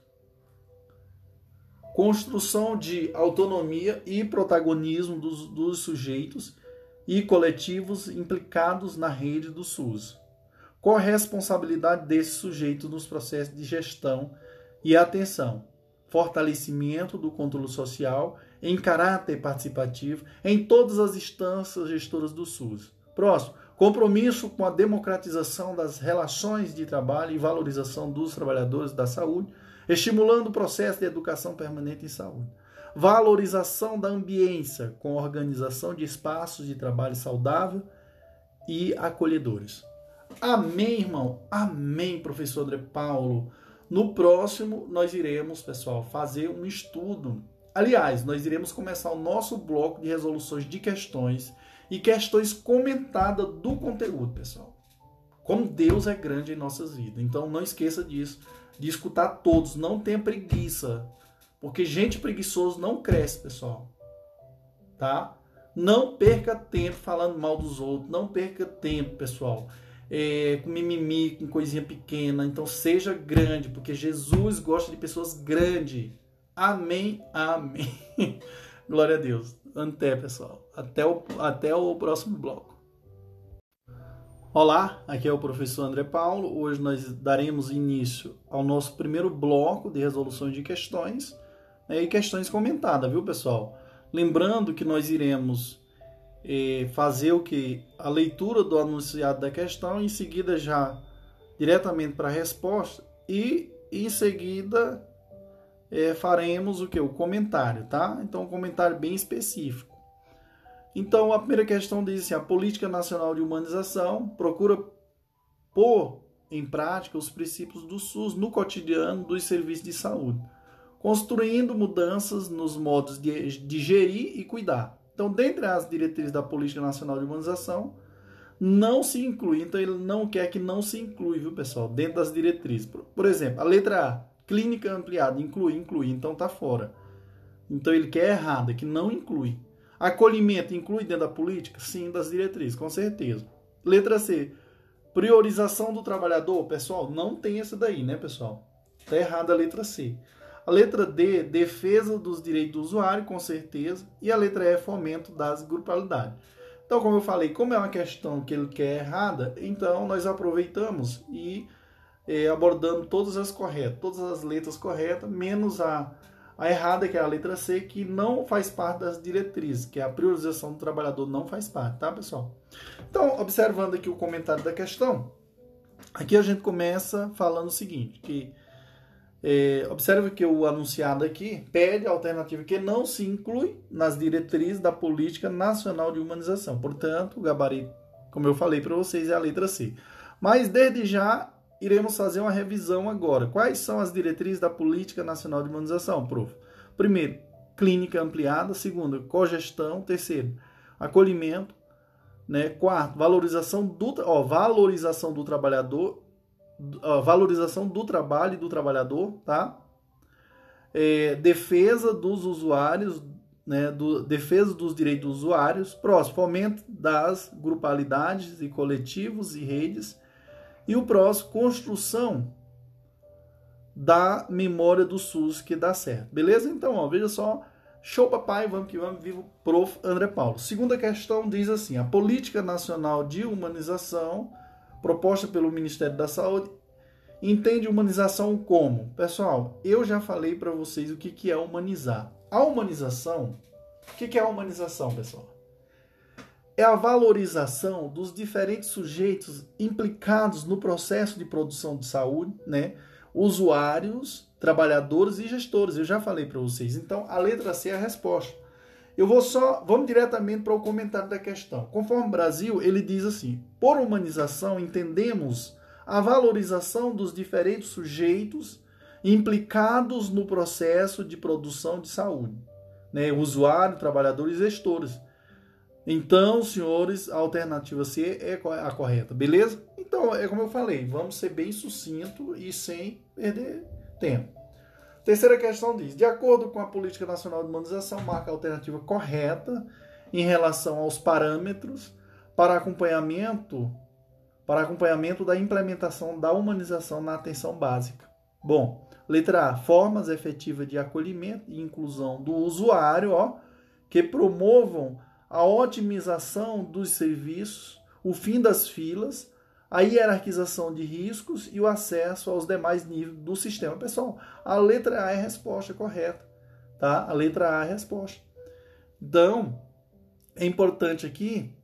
Construção de autonomia e protagonismo dos, dos sujeitos e coletivos implicados na rede do SUS. Corresponsabilidade desses sujeitos nos processos de gestão e atenção. Fortalecimento do controle social em caráter participativo em todas as instâncias gestoras do SUS. Próximo, compromisso com a democratização das relações de trabalho e valorização dos trabalhadores da saúde, estimulando o processo de educação permanente em saúde. Valorização da ambiência com organização de espaços de trabalho saudável e acolhedores. Amém, irmão? Amém, professor André Paulo. No próximo, nós iremos, pessoal, fazer um estudo Aliás, nós iremos começar o nosso bloco de resoluções de questões e questões comentadas do conteúdo, pessoal. Como Deus é grande em nossas vidas. Então não esqueça disso, de escutar todos, não tenha preguiça, porque gente preguiçoso não cresce, pessoal. Tá? Não perca tempo falando mal dos outros, não perca tempo, pessoal. É, com mimimi, com coisinha pequena. Então seja grande, porque Jesus gosta de pessoas grandes. Amém, amém. Glória a Deus. Até, pessoal. Até o, até o próximo bloco. Olá, aqui é o professor André Paulo. Hoje nós daremos início ao nosso primeiro bloco de resoluções de questões né, e questões comentadas, viu, pessoal? Lembrando que nós iremos eh, fazer o que? A leitura do anunciado da questão, em seguida já diretamente para a resposta e em seguida é, faremos o que? O comentário, tá? Então, um comentário bem específico. Então, a primeira questão diz assim: a Política Nacional de Humanização procura pôr em prática os princípios do SUS no cotidiano dos serviços de saúde, construindo mudanças nos modos de, de gerir e cuidar. Então, dentre as diretrizes da Política Nacional de Humanização, não se inclui. Então, ele não quer que não se inclui, viu, pessoal, dentro das diretrizes. Por, por exemplo, a letra A Clínica ampliada, inclui, inclui, então tá fora. Então ele quer errada, que não inclui. Acolhimento inclui dentro da política? Sim, das diretrizes, com certeza. Letra C. Priorização do trabalhador, pessoal, não tem essa daí, né, pessoal? Tá errada a letra C. A letra D, defesa dos direitos do usuário, com certeza. E a letra E, fomento das grupalidades. Então, como eu falei, como é uma questão que ele quer errada, então nós aproveitamos e é, abordando todas as corretas, todas as letras corretas, menos a, a errada, que é a letra C, que não faz parte das diretrizes, que é a priorização do trabalhador não faz parte, tá, pessoal? Então, observando aqui o comentário da questão, aqui a gente começa falando o seguinte, que é, observe que o anunciado aqui pede a alternativa que não se inclui nas diretrizes da Política Nacional de Humanização. Portanto, o gabarito, como eu falei para vocês, é a letra C. Mas desde já iremos fazer uma revisão agora. Quais são as diretrizes da Política Nacional de Imunização, prof? Primeiro, clínica ampliada. Segundo, cogestão. Terceiro, acolhimento. Né? Quarto, valorização do, ó, valorização do trabalhador, ó, valorização do trabalho e do trabalhador, tá? É, defesa dos usuários, né, do, defesa dos direitos dos usuários. Próximo, fomento das grupalidades e coletivos e redes e o próximo, construção da memória do SUS que dá certo. Beleza? Então, ó, veja só. Show papai, vamos que vamos, vivo prof. André Paulo. Segunda questão diz assim: a política nacional de humanização proposta pelo Ministério da Saúde entende humanização como? Pessoal, eu já falei para vocês o que, que é humanizar. A humanização, o que, que é a humanização, pessoal? É a valorização dos diferentes sujeitos implicados no processo de produção de saúde, né? Usuários, trabalhadores e gestores. Eu já falei para vocês. Então, a letra C é a resposta. Eu vou só, vamos diretamente para o comentário da questão. Conforme Brasil, ele diz assim: por humanização entendemos a valorização dos diferentes sujeitos implicados no processo de produção de saúde, né? Usuário, trabalhadores e gestores. Então, senhores, a alternativa C é a correta, beleza? Então, é como eu falei, vamos ser bem sucinto e sem perder tempo. Terceira questão diz: de acordo com a Política Nacional de Humanização, marca a alternativa correta em relação aos parâmetros para acompanhamento para acompanhamento da implementação da humanização na atenção básica. Bom, letra A, formas efetivas de acolhimento e inclusão do usuário, ó, que promovam a otimização dos serviços, o fim das filas, a hierarquização de riscos e o acesso aos demais níveis do sistema. Pessoal, a letra A é a resposta correta, tá? A letra A é a resposta. Então, é importante aqui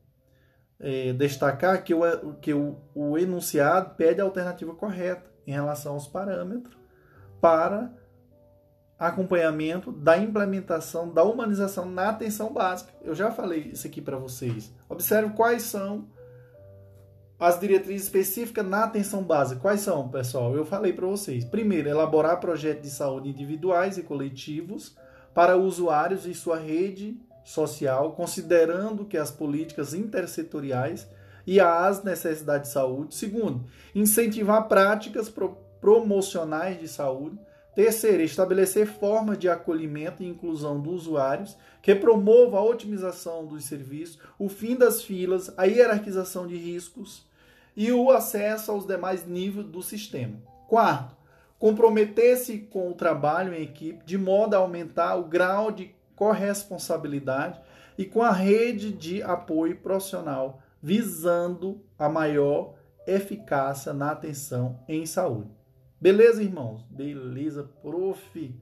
é, destacar que, o, que o, o enunciado pede a alternativa correta em relação aos parâmetros para acompanhamento da implementação da humanização na atenção básica. Eu já falei isso aqui para vocês. Observe quais são as diretrizes específicas na atenção básica. Quais são, pessoal? Eu falei para vocês. Primeiro, elaborar projetos de saúde individuais e coletivos para usuários e sua rede social, considerando que as políticas intersetoriais e as necessidades de saúde. Segundo, incentivar práticas pro promocionais de saúde Terceiro, estabelecer formas de acolhimento e inclusão dos usuários que promova a otimização dos serviços, o fim das filas, a hierarquização de riscos e o acesso aos demais níveis do sistema. Quarto, comprometer-se com o trabalho em equipe de modo a aumentar o grau de corresponsabilidade e com a rede de apoio profissional, visando a maior eficácia na atenção em saúde. Beleza, irmãos? Beleza, prof.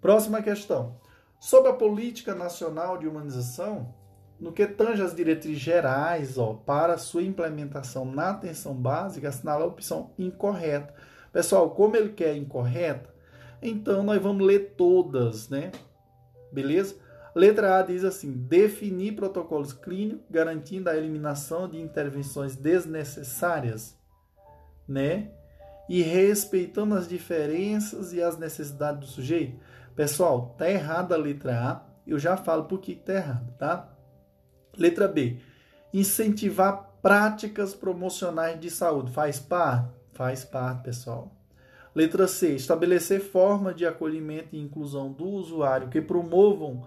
Próxima questão. Sobre a política nacional de humanização, no que tange as diretrizes gerais ó, para sua implementação na atenção básica, assinala a opção incorreta. Pessoal, como ele quer incorreta, então nós vamos ler todas, né? Beleza? Letra A diz assim: definir protocolos clínicos garantindo a eliminação de intervenções desnecessárias, né? E respeitando as diferenças e as necessidades do sujeito? Pessoal, tá errada a letra A. Eu já falo por que tá errado, tá? Letra B. Incentivar práticas promocionais de saúde. Faz parte? Faz parte, pessoal. Letra C. Estabelecer forma de acolhimento e inclusão do usuário que promovam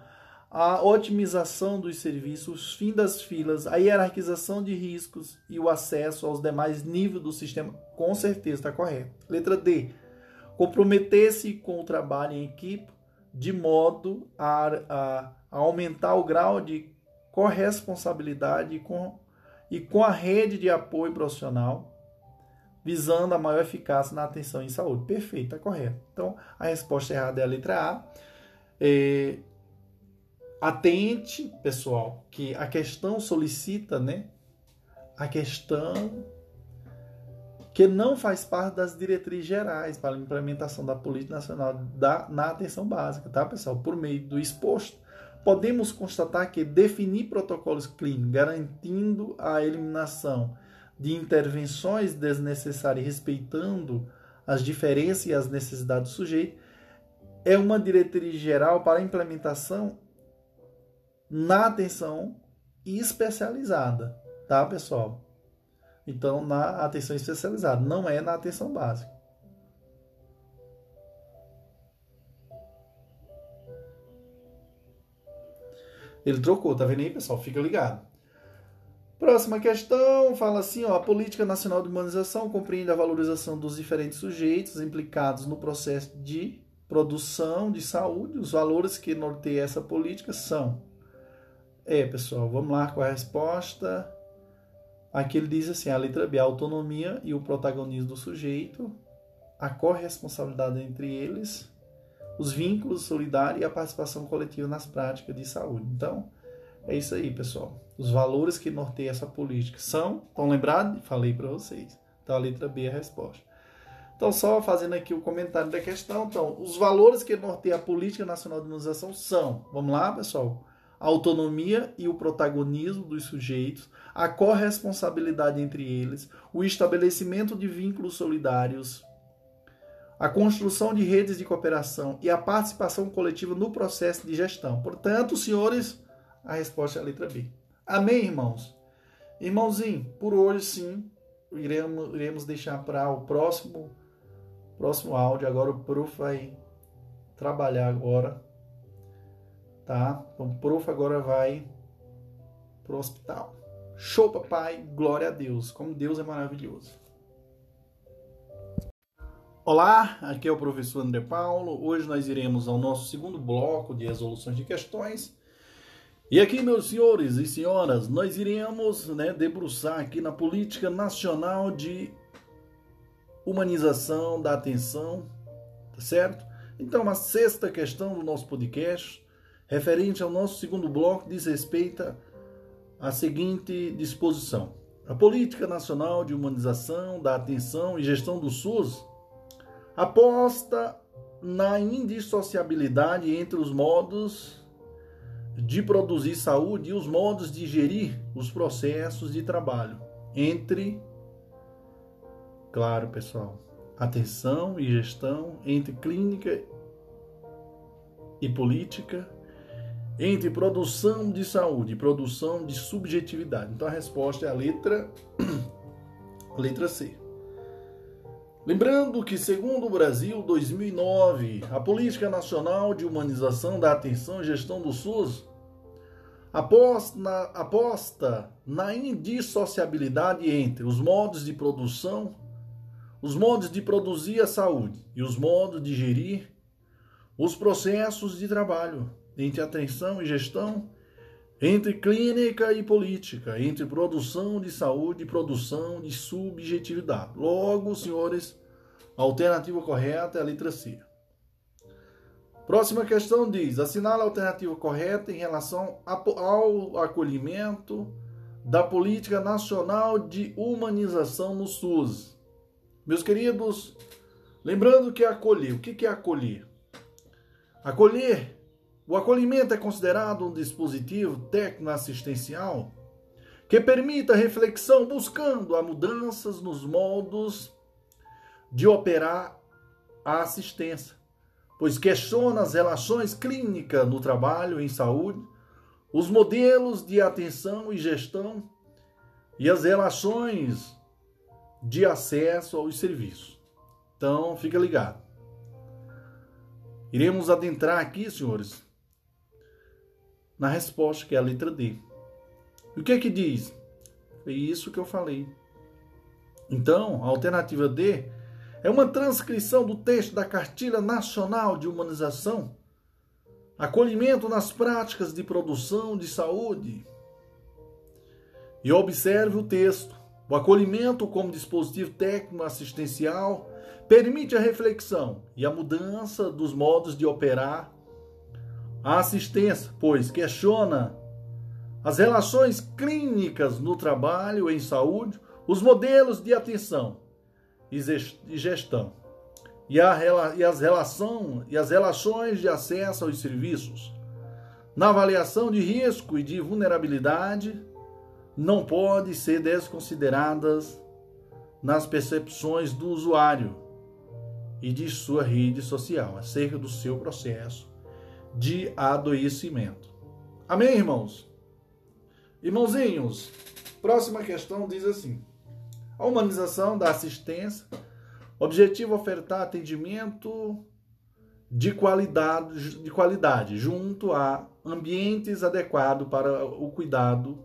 a otimização dos serviços, fim das filas, a hierarquização de riscos e o acesso aos demais níveis do sistema, com certeza está correto. Letra D. Comprometer-se com o trabalho em equipe de modo a, a, a aumentar o grau de corresponsabilidade com, e com a rede de apoio profissional, visando a maior eficácia na atenção em saúde. Perfeito, está correto. Então, a resposta errada é a letra A. É, Atente, pessoal, que a questão solicita, né? A questão que não faz parte das diretrizes gerais para a implementação da política nacional da, na atenção básica, tá, pessoal? Por meio do exposto, podemos constatar que definir protocolos clínicos garantindo a eliminação de intervenções desnecessárias respeitando as diferenças e as necessidades do sujeito é uma diretriz geral para a implementação na atenção especializada, tá, pessoal? Então, na atenção especializada, não é na atenção básica. Ele trocou, tá vendo aí, pessoal? Fica ligado. Próxima questão fala assim: ó, a Política Nacional de Humanização compreende a valorização dos diferentes sujeitos implicados no processo de produção de saúde. Os valores que norteiam essa política são é, pessoal, vamos lá com a resposta. Aqui ele diz assim: a letra B, a autonomia e o protagonismo do sujeito, a corresponsabilidade entre eles, os vínculos solidários e a participação coletiva nas práticas de saúde. Então, é isso aí, pessoal. Os valores que norteiam essa política são, estão lembrados? Falei para vocês. Então, a letra B é a resposta. Então, só fazendo aqui o comentário da questão. Então, os valores que norteiam a política nacional de imunização são, vamos lá, pessoal? A autonomia e o protagonismo dos sujeitos, a corresponsabilidade entre eles, o estabelecimento de vínculos solidários, a construção de redes de cooperação e a participação coletiva no processo de gestão. Portanto, senhores, a resposta é a letra B. Amém, irmãos? Irmãozinho, por hoje sim, iremos, iremos deixar para o próximo próximo áudio. Agora o prof vai trabalhar agora, tá? Então o prof agora vai pro hospital. Show, papai! Glória a Deus! Como Deus é maravilhoso! Olá, aqui é o professor André Paulo. Hoje nós iremos ao nosso segundo bloco de resoluções de questões. E aqui, meus senhores e senhoras, nós iremos né, debruçar aqui na política nacional de humanização da atenção, tá certo? Então, a sexta questão do nosso podcast, referente ao nosso segundo bloco, diz respeito à seguinte disposição: a política nacional de humanização da atenção e gestão do SUS aposta na indissociabilidade entre os modos de produzir saúde e os modos de gerir os processos de trabalho entre Claro, pessoal. Atenção e gestão entre clínica e política, entre produção de saúde e produção de subjetividade. Então a resposta é a letra letra C. Lembrando que, segundo o Brasil 2009, a Política Nacional de Humanização da Atenção e Gestão do SUS aposta na indissociabilidade entre os modos de produção os modos de produzir a saúde e os modos de gerir os processos de trabalho entre atenção e gestão, entre clínica e política, entre produção de saúde e produção de subjetividade. Logo, senhores, a alternativa correta é a letra C. Próxima questão diz: assinala a alternativa correta em relação ao acolhimento da política nacional de humanização no SUS. Meus queridos, lembrando que acolher. O que é acolher? Acolher, o acolhimento é considerado um dispositivo técnico-assistencial que permita reflexão buscando a mudanças nos modos de operar a assistência, pois questiona as relações clínicas no trabalho em saúde, os modelos de atenção e gestão e as relações de acesso aos serviços. Então, fica ligado. Iremos adentrar aqui, senhores, na resposta, que é a letra D. E o que é que diz? É isso que eu falei. Então, a alternativa D é uma transcrição do texto da Cartilha Nacional de Humanização, acolhimento nas práticas de produção de saúde. E observe o texto. O acolhimento como dispositivo técnico assistencial permite a reflexão e a mudança dos modos de operar a assistência, pois questiona as relações clínicas no trabalho em saúde, os modelos de atenção e gestão e, a, e, as relação, e as relações de acesso aos serviços. Na avaliação de risco e de vulnerabilidade, não pode ser desconsideradas nas percepções do usuário e de sua rede social acerca do seu processo de adoecimento. Amém, irmãos? Irmãozinhos, próxima questão diz assim: a humanização da assistência, objetivo ofertar atendimento de qualidade, de qualidade junto a ambientes adequados para o cuidado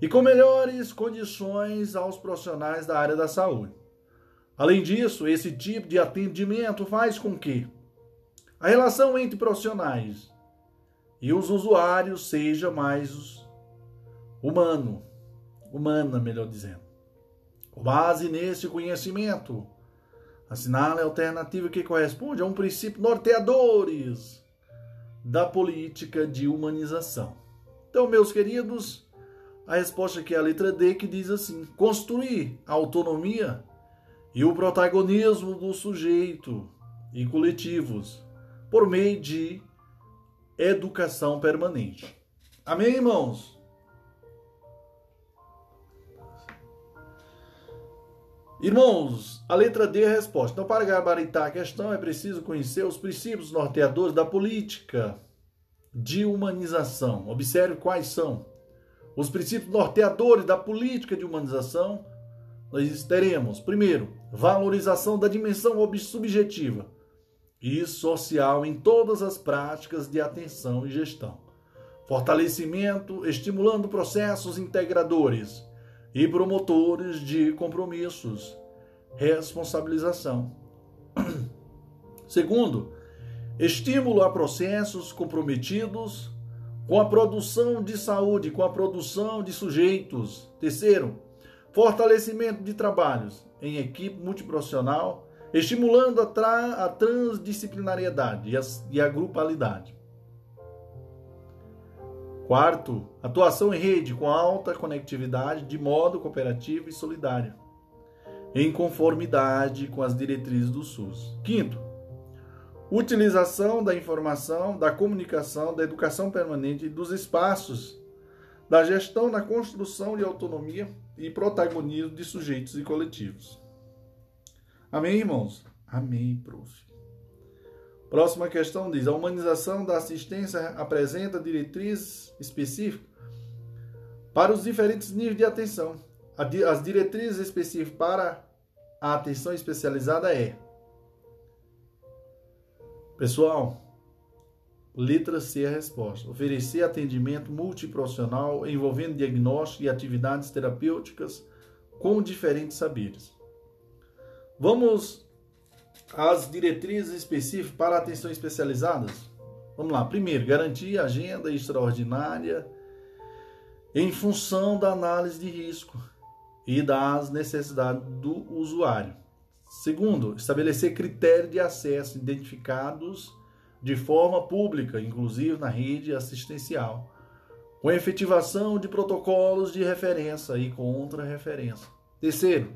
e com melhores condições aos profissionais da área da saúde. Além disso, esse tipo de atendimento faz com que a relação entre profissionais e os usuários seja mais humano, humana, melhor dizendo. Com base nesse conhecimento, assinale a alternativa que corresponde a um princípio norteadores da política de humanização. Então, meus queridos, a resposta aqui é a letra D, que diz assim: construir a autonomia e o protagonismo do sujeito e coletivos por meio de educação permanente. Amém, irmãos? Irmãos, a letra D é a resposta. Então, para gabaritar a questão, é preciso conhecer os princípios norteadores da política de humanização. Observe quais são. Os princípios norteadores da política de humanização, nós teremos, primeiro, valorização da dimensão subjetiva e social em todas as práticas de atenção e gestão. Fortalecimento, estimulando processos integradores e promotores de compromissos, responsabilização. Segundo, estímulo a processos comprometidos com a produção de saúde, com a produção de sujeitos. Terceiro, fortalecimento de trabalhos em equipe multiprofissional, estimulando a, tra a transdisciplinariedade e a, e a grupalidade. Quarto, atuação em rede com alta conectividade de modo cooperativo e solidário, em conformidade com as diretrizes do SUS. Quinto, utilização da informação, da comunicação, da educação permanente e dos espaços da gestão na construção de autonomia e protagonismo de sujeitos e coletivos. Amém, irmãos? Amém, prof. Próxima questão diz: a humanização da assistência apresenta diretrizes específicas para os diferentes níveis de atenção. As diretrizes específicas para a atenção especializada é Pessoal, letra C é a resposta. Oferecer atendimento multiprofissional envolvendo diagnóstico e atividades terapêuticas com diferentes saberes. Vamos as diretrizes específicas para atenção especializadas? Vamos lá. Primeiro, garantir agenda extraordinária em função da análise de risco e das necessidades do usuário. Segundo, estabelecer critérios de acesso identificados de forma pública, inclusive na rede assistencial, com efetivação de protocolos de referência e contra-referência. Terceiro,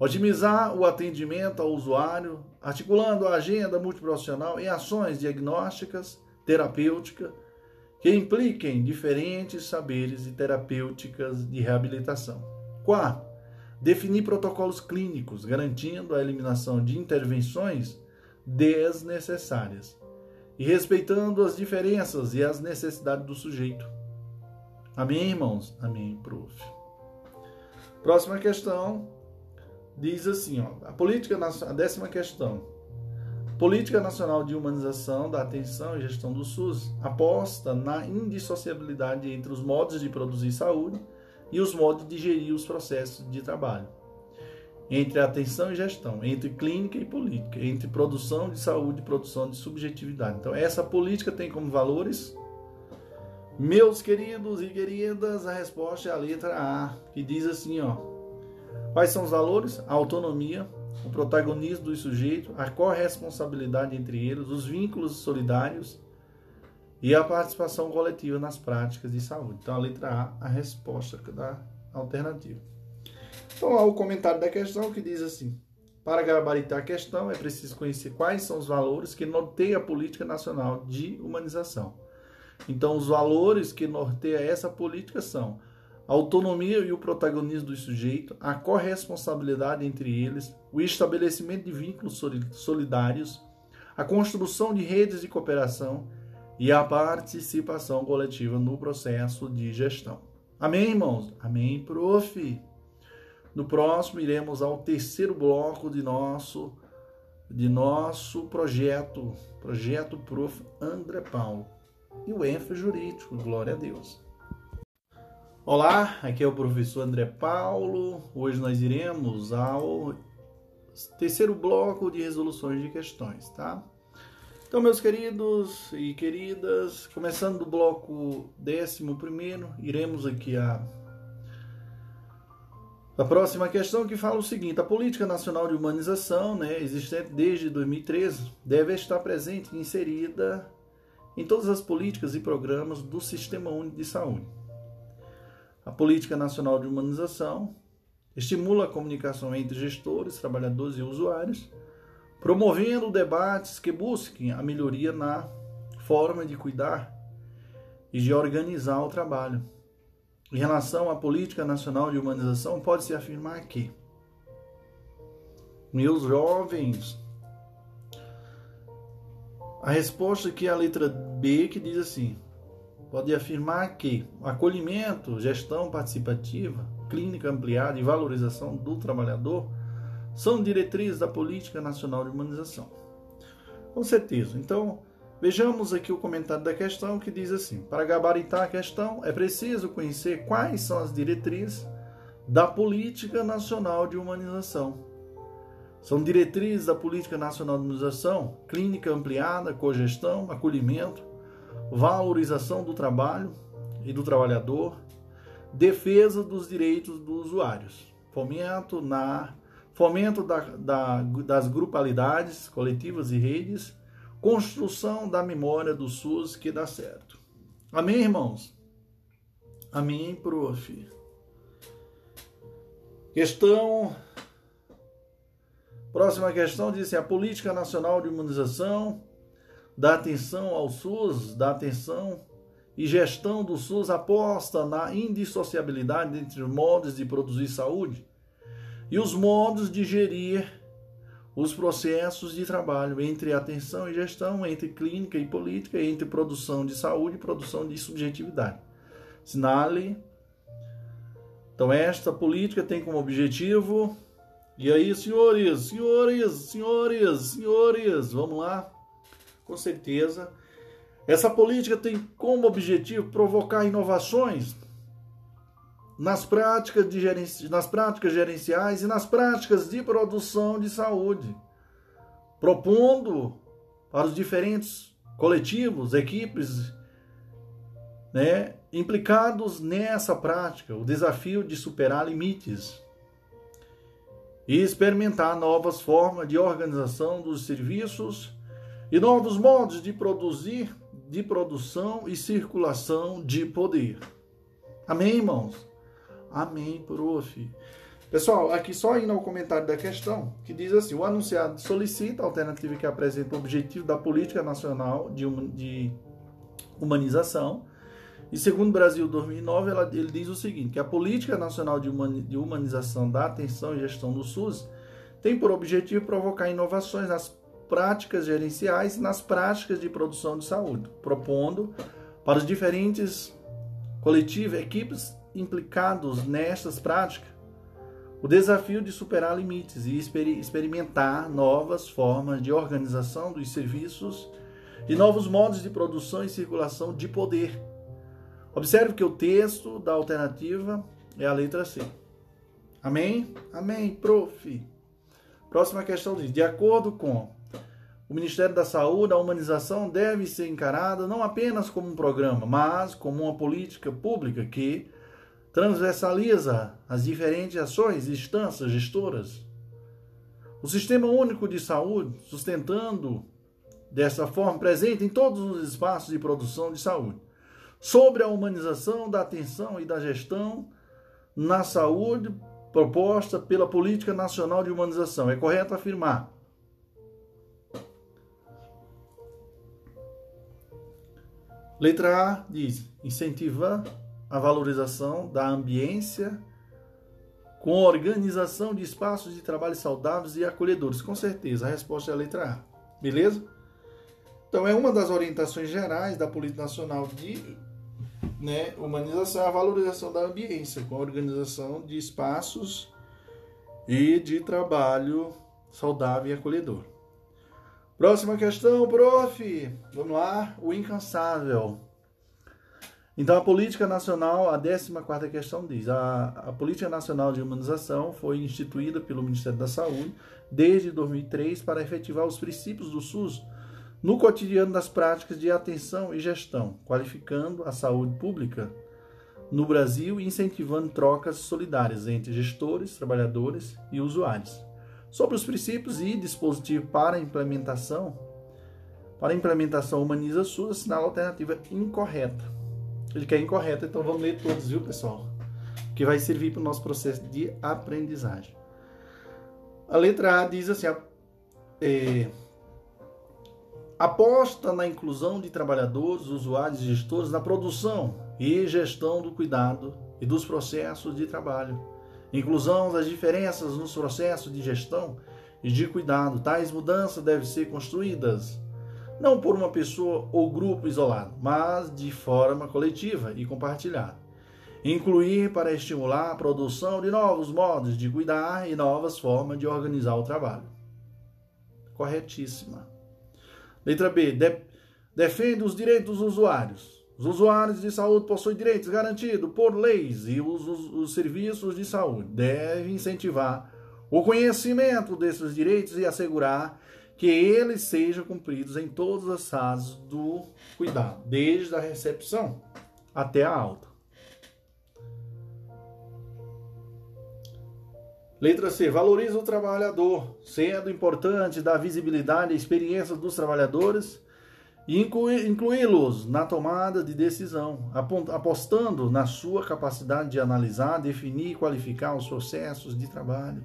Otimizar o atendimento ao usuário, articulando a agenda multiprofissional em ações diagnósticas, terapêuticas, que impliquem diferentes saberes e terapêuticas de reabilitação. Quarto, definir protocolos clínicos, garantindo a eliminação de intervenções desnecessárias e respeitando as diferenças e as necessidades do sujeito. Amém, irmãos? Amém, prof. Próxima questão diz assim, ó, a política a décima questão. Política Nacional de Humanização da Atenção e Gestão do SUS aposta na indissociabilidade entre os modos de produzir saúde e os modos de gerir os processos de trabalho. Entre atenção e gestão, entre clínica e política, entre produção de saúde e produção de subjetividade. Então, essa política tem como valores meus queridos e queridas, a resposta é a letra A, que diz assim, ó: Quais são os valores? A autonomia, o protagonismo do sujeito, a corresponsabilidade entre eles, os vínculos solidários e a participação coletiva nas práticas de saúde. Então, a letra A, a resposta da alternativa. Então, há o comentário da questão que diz assim: para gabaritar a questão, é preciso conhecer quais são os valores que norteiam a política nacional de humanização. Então, os valores que norteiam essa política são a autonomia e o protagonismo do sujeito, a corresponsabilidade entre eles, o estabelecimento de vínculos solidários, a construção de redes de cooperação e a participação coletiva no processo de gestão. Amém, irmãos? Amém, prof. No próximo iremos ao terceiro bloco de nosso de nosso projeto, projeto Prof. André Paulo. E o ênfase jurídico, glória a Deus. Olá, aqui é o professor André Paulo. Hoje nós iremos ao terceiro bloco de resoluções de questões, tá? Então, meus queridos e queridas, começando do bloco décimo primeiro, iremos aqui a a próxima questão que fala o seguinte: a política nacional de humanização, né, existente desde 2013, deve estar presente e inserida em todas as políticas e programas do Sistema Único de Saúde a Política Nacional de Humanização estimula a comunicação entre gestores, trabalhadores e usuários, promovendo debates que busquem a melhoria na forma de cuidar e de organizar o trabalho. Em relação à Política Nacional de Humanização, pode-se afirmar que meus jovens, a resposta aqui é a letra B, que diz assim: pode afirmar que acolhimento, gestão participativa, clínica ampliada e valorização do trabalhador são diretrizes da Política Nacional de Humanização. Com certeza. Então, vejamos aqui o comentário da questão que diz assim: para gabaritar a questão, é preciso conhecer quais são as diretrizes da Política Nacional de Humanização. São diretrizes da Política Nacional de Humanização, clínica ampliada, cogestão, acolhimento, valorização do trabalho e do trabalhador, defesa dos direitos dos usuários, fomento na fomento da, da, das grupalidades coletivas e redes, construção da memória do SUS que dá certo. Amém, irmãos? Amém, prof. Questão. Próxima questão diz assim: a política nacional de imunização dá atenção ao SUS, dá atenção e gestão do SUS aposta na indissociabilidade entre os modos de produzir saúde e os modos de gerir os processos de trabalho entre atenção e gestão, entre clínica e política, entre produção de saúde e produção de subjetividade. Sinale. Então, esta política tem como objetivo. E aí, senhores, senhores, senhores, senhores, vamos lá. Com certeza. Essa política tem como objetivo provocar inovações nas práticas, de gerenci... nas práticas gerenciais e nas práticas de produção de saúde, propondo para os diferentes coletivos, equipes, né, implicados nessa prática o desafio de superar limites e experimentar novas formas de organização dos serviços e novos modos de produzir, de produção e circulação de poder. Amém, irmãos? Amém, prof. Pessoal, aqui só indo ao comentário da questão, que diz assim: o anunciado solicita a alternativa que apresenta o objetivo da política nacional de, de humanização. E segundo Brasil 2009, ela, ele diz o seguinte: que a política nacional de, humanização da atenção e gestão do SUS tem por objetivo provocar inovações nas práticas gerenciais nas práticas de produção de saúde, propondo para os diferentes coletivos, equipes implicados nestas práticas o desafio de superar limites e experimentar novas formas de organização dos serviços e novos modos de produção e circulação de poder. Observe que o texto da alternativa é a letra C. Amém? Amém, prof. Próxima questão diz: de acordo com o Ministério da Saúde, a humanização deve ser encarada não apenas como um programa, mas como uma política pública que transversaliza as diferentes ações instâncias gestoras. O Sistema Único de Saúde, sustentando dessa forma presente em todos os espaços de produção de saúde, sobre a humanização da atenção e da gestão na saúde proposta pela Política Nacional de Humanização. É correto afirmar. Letra A diz: incentiva a valorização da ambiência com organização de espaços de trabalho saudáveis e acolhedores. Com certeza, a resposta é a letra A. Beleza? Então, é uma das orientações gerais da Política Nacional de né, humanização, a valorização da ambiência, com organização de espaços e de trabalho saudável e acolhedor. Próxima questão, prof. Vamos lá. O incansável. Então, a política nacional, a 14 questão diz: a, a política nacional de humanização foi instituída pelo Ministério da Saúde desde 2003 para efetivar os princípios do SUS no cotidiano das práticas de atenção e gestão, qualificando a saúde pública no Brasil e incentivando trocas solidárias entre gestores, trabalhadores e usuários. Sobre os princípios e dispositivo para implementação, para implementação humaniza SUS, assinala a alternativa incorreta. Ele quer incorreto, então vamos ler todos, viu, pessoal? Que vai servir para o nosso processo de aprendizagem. A letra A diz assim: é, aposta na inclusão de trabalhadores, usuários e gestores na produção e gestão do cuidado e dos processos de trabalho. Inclusão das diferenças nos processos de gestão e de cuidado. Tais mudanças devem ser construídas não por uma pessoa ou grupo isolado, mas de forma coletiva e compartilhada. Incluir para estimular a produção de novos modos de cuidar e novas formas de organizar o trabalho. Corretíssima. Letra B. De defende os direitos dos usuários. Os usuários de saúde possuem direitos garantidos por leis e os, os, os serviços de saúde devem incentivar o conhecimento desses direitos e assegurar que eles sejam cumpridos em todas as fases do cuidado, desde a recepção até a alta. Letra C. Valoriza o trabalhador, sendo importante dar visibilidade à experiência dos trabalhadores e incluí-los na tomada de decisão, apostando na sua capacidade de analisar, definir e qualificar os processos de trabalho.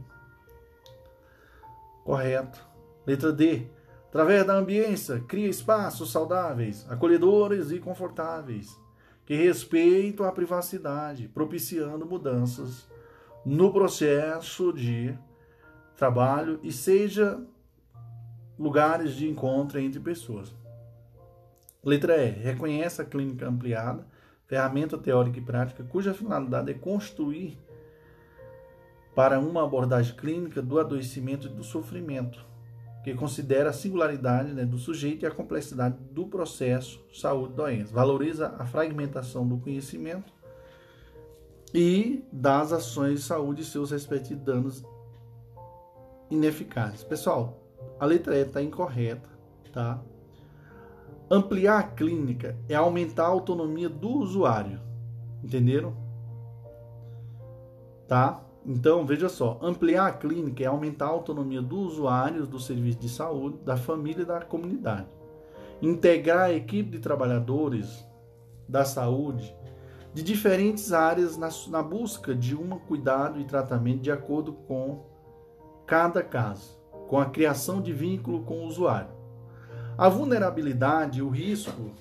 Correto. Letra D. Através da ambiência, cria espaços saudáveis, acolhedores e confortáveis, que respeitam a privacidade, propiciando mudanças no processo de trabalho e seja lugares de encontro entre pessoas. Letra E. Reconhece a clínica ampliada, ferramenta teórica e prática cuja finalidade é construir para uma abordagem clínica do adoecimento e do sofrimento, que considera a singularidade né, do sujeito e a complexidade do processo saúde-doença. Valoriza a fragmentação do conhecimento e das ações de saúde e seus respectivos danos ineficazes. Pessoal, a letra E está incorreta, tá? Ampliar a clínica é aumentar a autonomia do usuário. Entenderam? Tá? Então, veja só, ampliar a clínica é aumentar a autonomia dos usuários do serviço de saúde, da família e da comunidade. Integrar a equipe de trabalhadores da saúde de diferentes áreas na, na busca de um cuidado e tratamento de acordo com cada caso, com a criação de vínculo com o usuário. A vulnerabilidade e o risco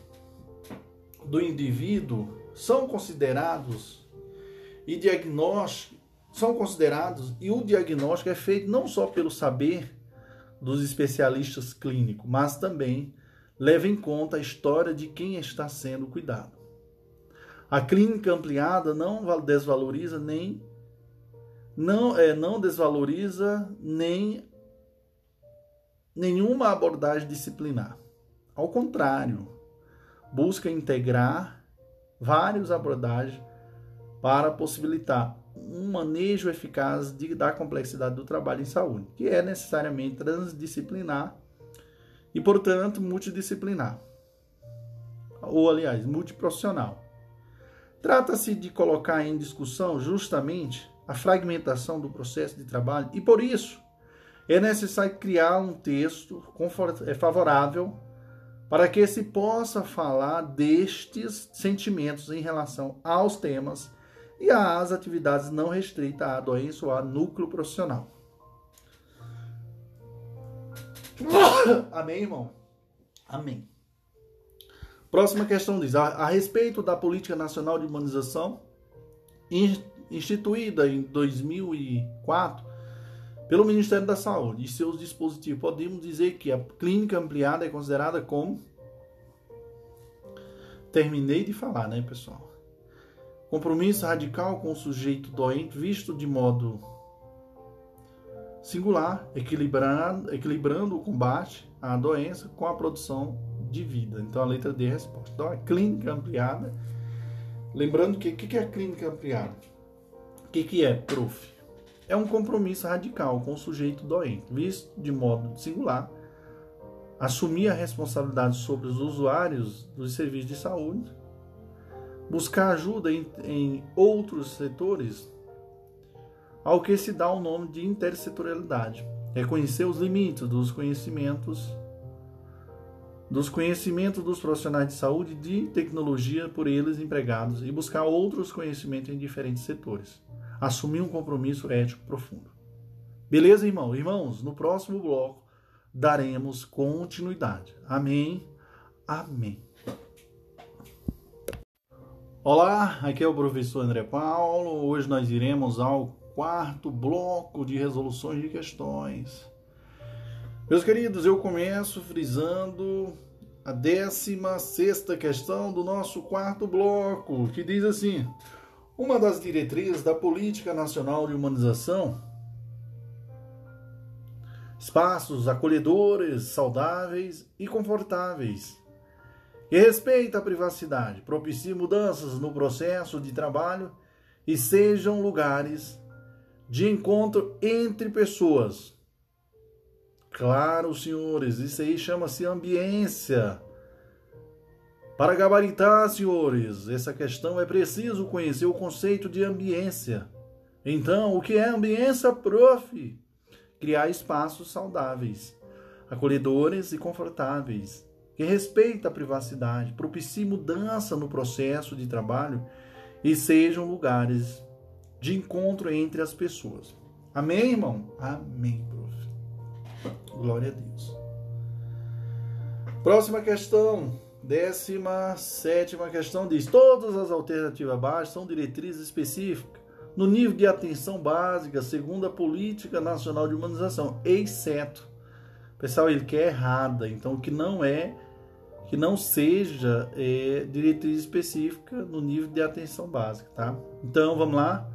do indivíduo são considerados e diagnósticos são considerados e o diagnóstico é feito não só pelo saber dos especialistas clínicos, mas também leva em conta a história de quem está sendo cuidado. A clínica ampliada não desvaloriza nem não é não desvaloriza nem nenhuma abordagem disciplinar. Ao contrário, busca integrar várias abordagens para possibilitar um manejo eficaz de, da complexidade do trabalho em saúde, que é necessariamente transdisciplinar e, portanto, multidisciplinar, ou, aliás, multiprofissional. Trata-se de colocar em discussão justamente a fragmentação do processo de trabalho e, por isso, é necessário criar um texto é, favorável para que se possa falar destes sentimentos em relação aos temas e às atividades não restritas à doença ou a núcleo profissional. Amém, irmão? Amém. Próxima questão diz: a, a respeito da Política Nacional de Imunização, instituída em 2004 pelo Ministério da Saúde e seus dispositivos, podemos dizer que a clínica ampliada é considerada como. Terminei de falar, né, pessoal? Compromisso radical com o sujeito doente, visto de modo singular, equilibrando, equilibrando o combate à doença com a produção de vida. Então, a letra D é a resposta. Então, a clínica ampliada. Lembrando que o que, que é clínica ampliada? O que, que é, prof? É um compromisso radical com o sujeito doente, visto de modo singular, assumir a responsabilidade sobre os usuários dos serviços de saúde buscar ajuda em, em outros setores, ao que se dá o nome de intersetorialidade. Reconhecer os limites dos conhecimentos dos conhecimentos dos profissionais de saúde e de tecnologia por eles empregados e buscar outros conhecimentos em diferentes setores. Assumir um compromisso ético profundo. Beleza, irmão? Irmãos, no próximo bloco daremos continuidade. Amém. Amém. Olá, aqui é o professor André Paulo. Hoje nós iremos ao quarto bloco de resoluções de questões. Meus queridos, eu começo frisando a 16 questão do nosso quarto bloco, que diz assim: uma das diretrizes da Política Nacional de Humanização, espaços acolhedores, saudáveis e confortáveis, que respeita a privacidade, propicie mudanças no processo de trabalho e sejam lugares de encontro entre pessoas. Claro, senhores, isso aí chama-se ambiência. Para gabaritar, senhores, essa questão é preciso conhecer o conceito de ambiência. Então, o que é ambiência, prof? Criar espaços saudáveis, acolhedores e confortáveis, que respeitem a privacidade, propiciem mudança no processo de trabalho e sejam lugares de encontro entre as pessoas. Amém, irmão? Amém, prof. Glória a Deus. Próxima questão. Décima sétima questão diz: todas as alternativas abaixo são diretrizes específicas no nível de atenção básica, segundo a Política Nacional de Humanização, exceto. Pessoal, ele quer errada, então que não é, que não seja é, diretriz específica no nível de atenção básica, tá? Então vamos lá.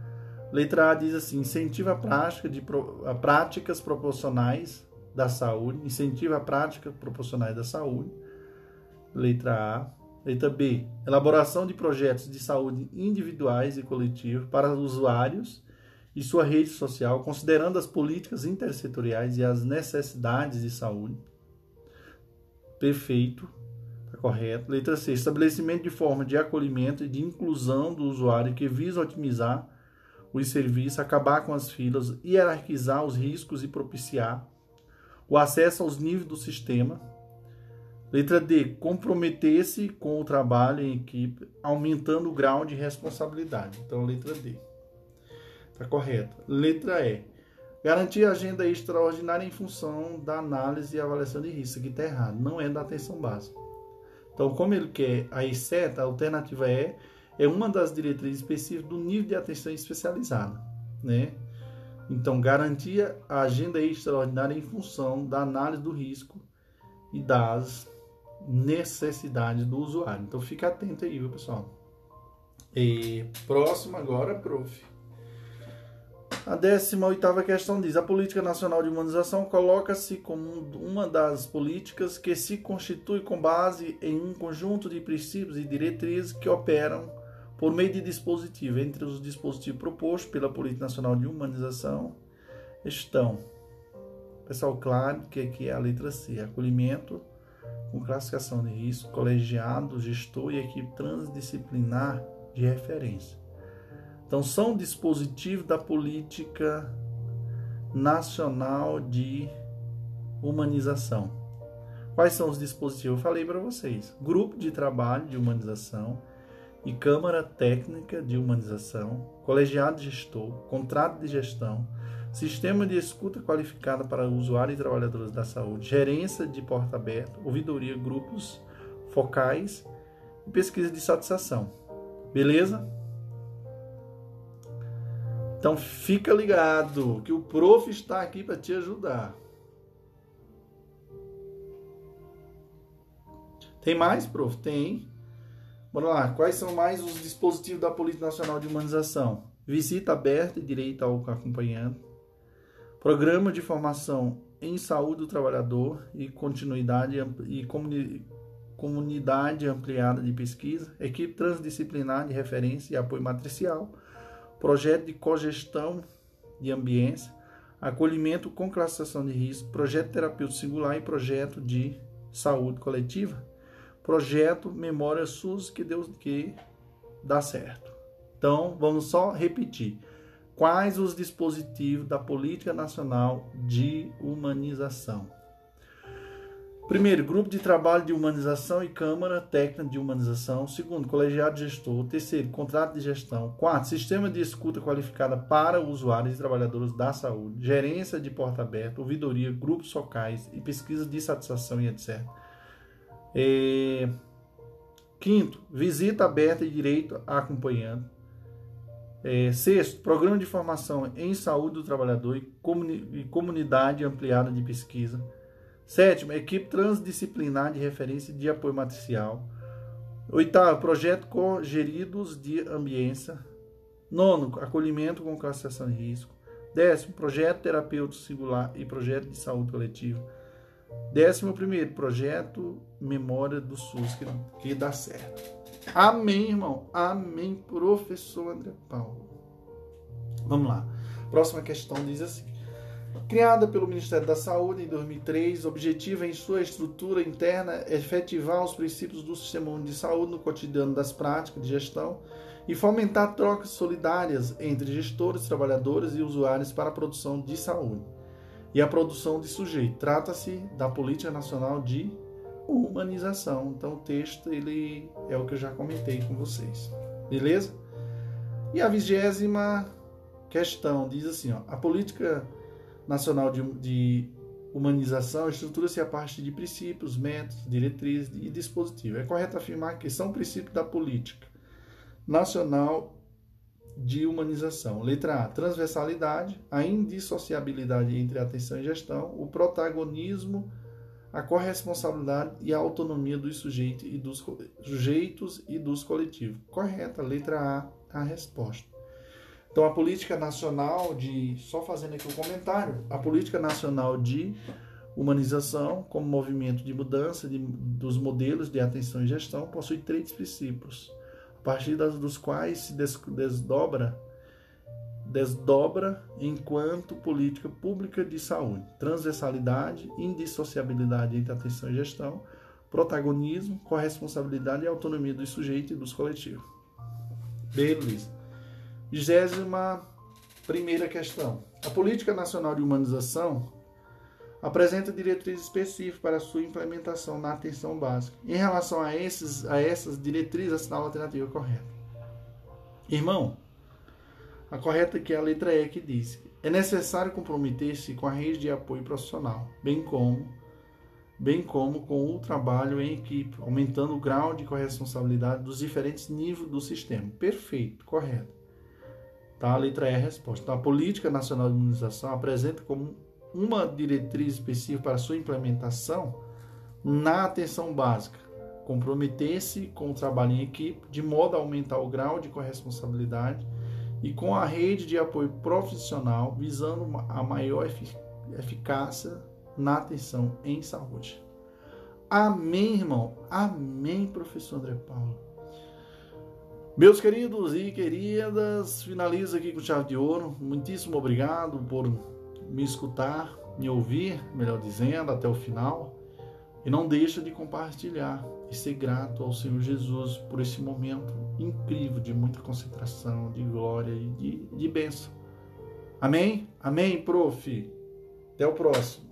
Letra A diz assim: incentiva a prática de a práticas proporcionais da saúde, incentiva a prática proporcionais da saúde. Letra A. Letra B. Elaboração de projetos de saúde individuais e coletivos para usuários e sua rede social, considerando as políticas intersetoriais e as necessidades de saúde. Perfeito. Está correto. Letra C. Estabelecimento de forma de acolhimento e de inclusão do usuário que visa otimizar os serviços, acabar com as filas, hierarquizar os riscos e propiciar o acesso aos níveis do sistema. Letra D, comprometer-se com o trabalho em equipe, aumentando o grau de responsabilidade. Então, letra D. Está correto. Letra E, garantir agenda extraordinária em função da análise e avaliação de risco. Aqui está errado, não é da atenção básica. Então, como ele quer a E7, a alternativa E é uma das diretrizes específicas do nível de atenção especializada, né? Então, garantia a agenda extraordinária em função da análise do risco e das necessidades do usuário. Então, fica atento aí, viu, pessoal? E próximo agora, prof. A 18 questão diz: a política nacional de humanização coloca-se como uma das políticas que se constitui com base em um conjunto de princípios e diretrizes que operam por meio de dispositivo. Entre os dispositivos propostos pela Política Nacional de Humanização estão, pessoal, claro que aqui é a letra C, acolhimento com classificação de risco, colegiado, gestor e equipe transdisciplinar de referência. Então, são dispositivos da Política Nacional de Humanização. Quais são os dispositivos? Eu falei para vocês. Grupo de trabalho de humanização, e Câmara Técnica de Humanização, Colegiado Gestor, Contrato de Gestão, Sistema de Escuta Qualificada para Usuários e Trabalhadores da Saúde, Gerência de Porta Aberta, Ouvidoria, Grupos Focais e Pesquisa de Satisfação. Beleza? Então fica ligado que o prof está aqui para te ajudar. Tem mais, prof? Tem. Bora lá, quais são mais os dispositivos da Política Nacional de Humanização? Visita aberta e direito ao acompanhante. Programa de formação em saúde do trabalhador e continuidade e comunidade ampliada de pesquisa, equipe transdisciplinar de referência e apoio matricial, projeto de cogestão de ambiência, acolhimento com classificação de risco, projeto terapêutico singular e projeto de saúde coletiva projeto Memória SUS que Deus que dá certo. Então, vamos só repetir. Quais os dispositivos da Política Nacional de Humanização? Primeiro, grupo de trabalho de humanização e Câmara Técnica de Humanização. Segundo, colegiado gestor. Terceiro, contrato de gestão. Quarto, sistema de escuta qualificada para usuários e trabalhadores da saúde. Gerência de porta aberta, ouvidoria, grupos socais e pesquisa de satisfação e etc. É, quinto, visita aberta e direito a acompanhante. É, sexto, programa de formação em saúde do trabalhador e, comuni e comunidade ampliada de pesquisa. Sétimo, equipe transdisciplinar de referência de apoio matricial. Oitavo, projeto cogeridos de ambiência. Nono, acolhimento com classificação de risco. Décimo, projeto terapêutico singular e projeto de saúde coletiva. Décimo primeiro, projeto Memória do SUS, que, que dá certo. Amém, irmão. Amém, professor André Paulo. Vamos lá. Próxima questão diz assim. Criada pelo Ministério da Saúde em 2003, objetiva em sua estrutura interna efetivar os princípios do Sistema de Saúde no cotidiano das práticas de gestão e fomentar trocas solidárias entre gestores, trabalhadores e usuários para a produção de saúde e a produção de sujeito. Trata-se da Política Nacional de Humanização. Então o texto ele é o que eu já comentei com vocês. Beleza? E a vigésima questão diz assim, ó, a Política Nacional de, de Humanização estrutura-se a partir de princípios, métodos, diretrizes e dispositivos. É correto afirmar que são princípios da política nacional de humanização. Letra A, transversalidade, a indissociabilidade entre atenção e gestão, o protagonismo, a corresponsabilidade e a autonomia dos sujeitos e dos, sujeitos e dos coletivos. Correta, letra A, a resposta. Então, a política nacional de. Só fazendo aqui um comentário. A política nacional de humanização, como movimento de mudança de, dos modelos de atenção e gestão, possui três princípios, a partir das, dos quais se des, desdobra desdobra enquanto política pública de saúde, transversalidade, indissociabilidade entre atenção e gestão, protagonismo, corresponsabilidade e autonomia do sujeito e dos coletivos. Beleza. Vigésima primeira questão. A Política Nacional de Humanização apresenta diretrizes específicas para sua implementação na atenção básica. Em relação a, esses, a essas diretrizes, assinala a alternativa correta. Irmão, a correta aqui é a letra E que diz: é necessário comprometer-se com a rede de apoio profissional, bem como bem como com o trabalho em equipe, aumentando o grau de corresponsabilidade dos diferentes níveis do sistema. Perfeito, correto. Tá? A letra E é a resposta. Então, a Política Nacional de Imunização apresenta como uma diretriz específica para sua implementação na atenção básica. Comprometer-se com o trabalho em equipe, de modo a aumentar o grau de corresponsabilidade e com a rede de apoio profissional, visando a maior eficácia na atenção em saúde. Amém, irmão? Amém, professor André Paulo. Meus queridos e queridas, finalizo aqui com chave de ouro. Muitíssimo obrigado por me escutar, me ouvir, melhor dizendo, até o final. E não deixa de compartilhar e ser grato ao Senhor Jesus por esse momento incrível de muita concentração, de glória e de, de bênção. Amém? Amém, prof. Até o próximo.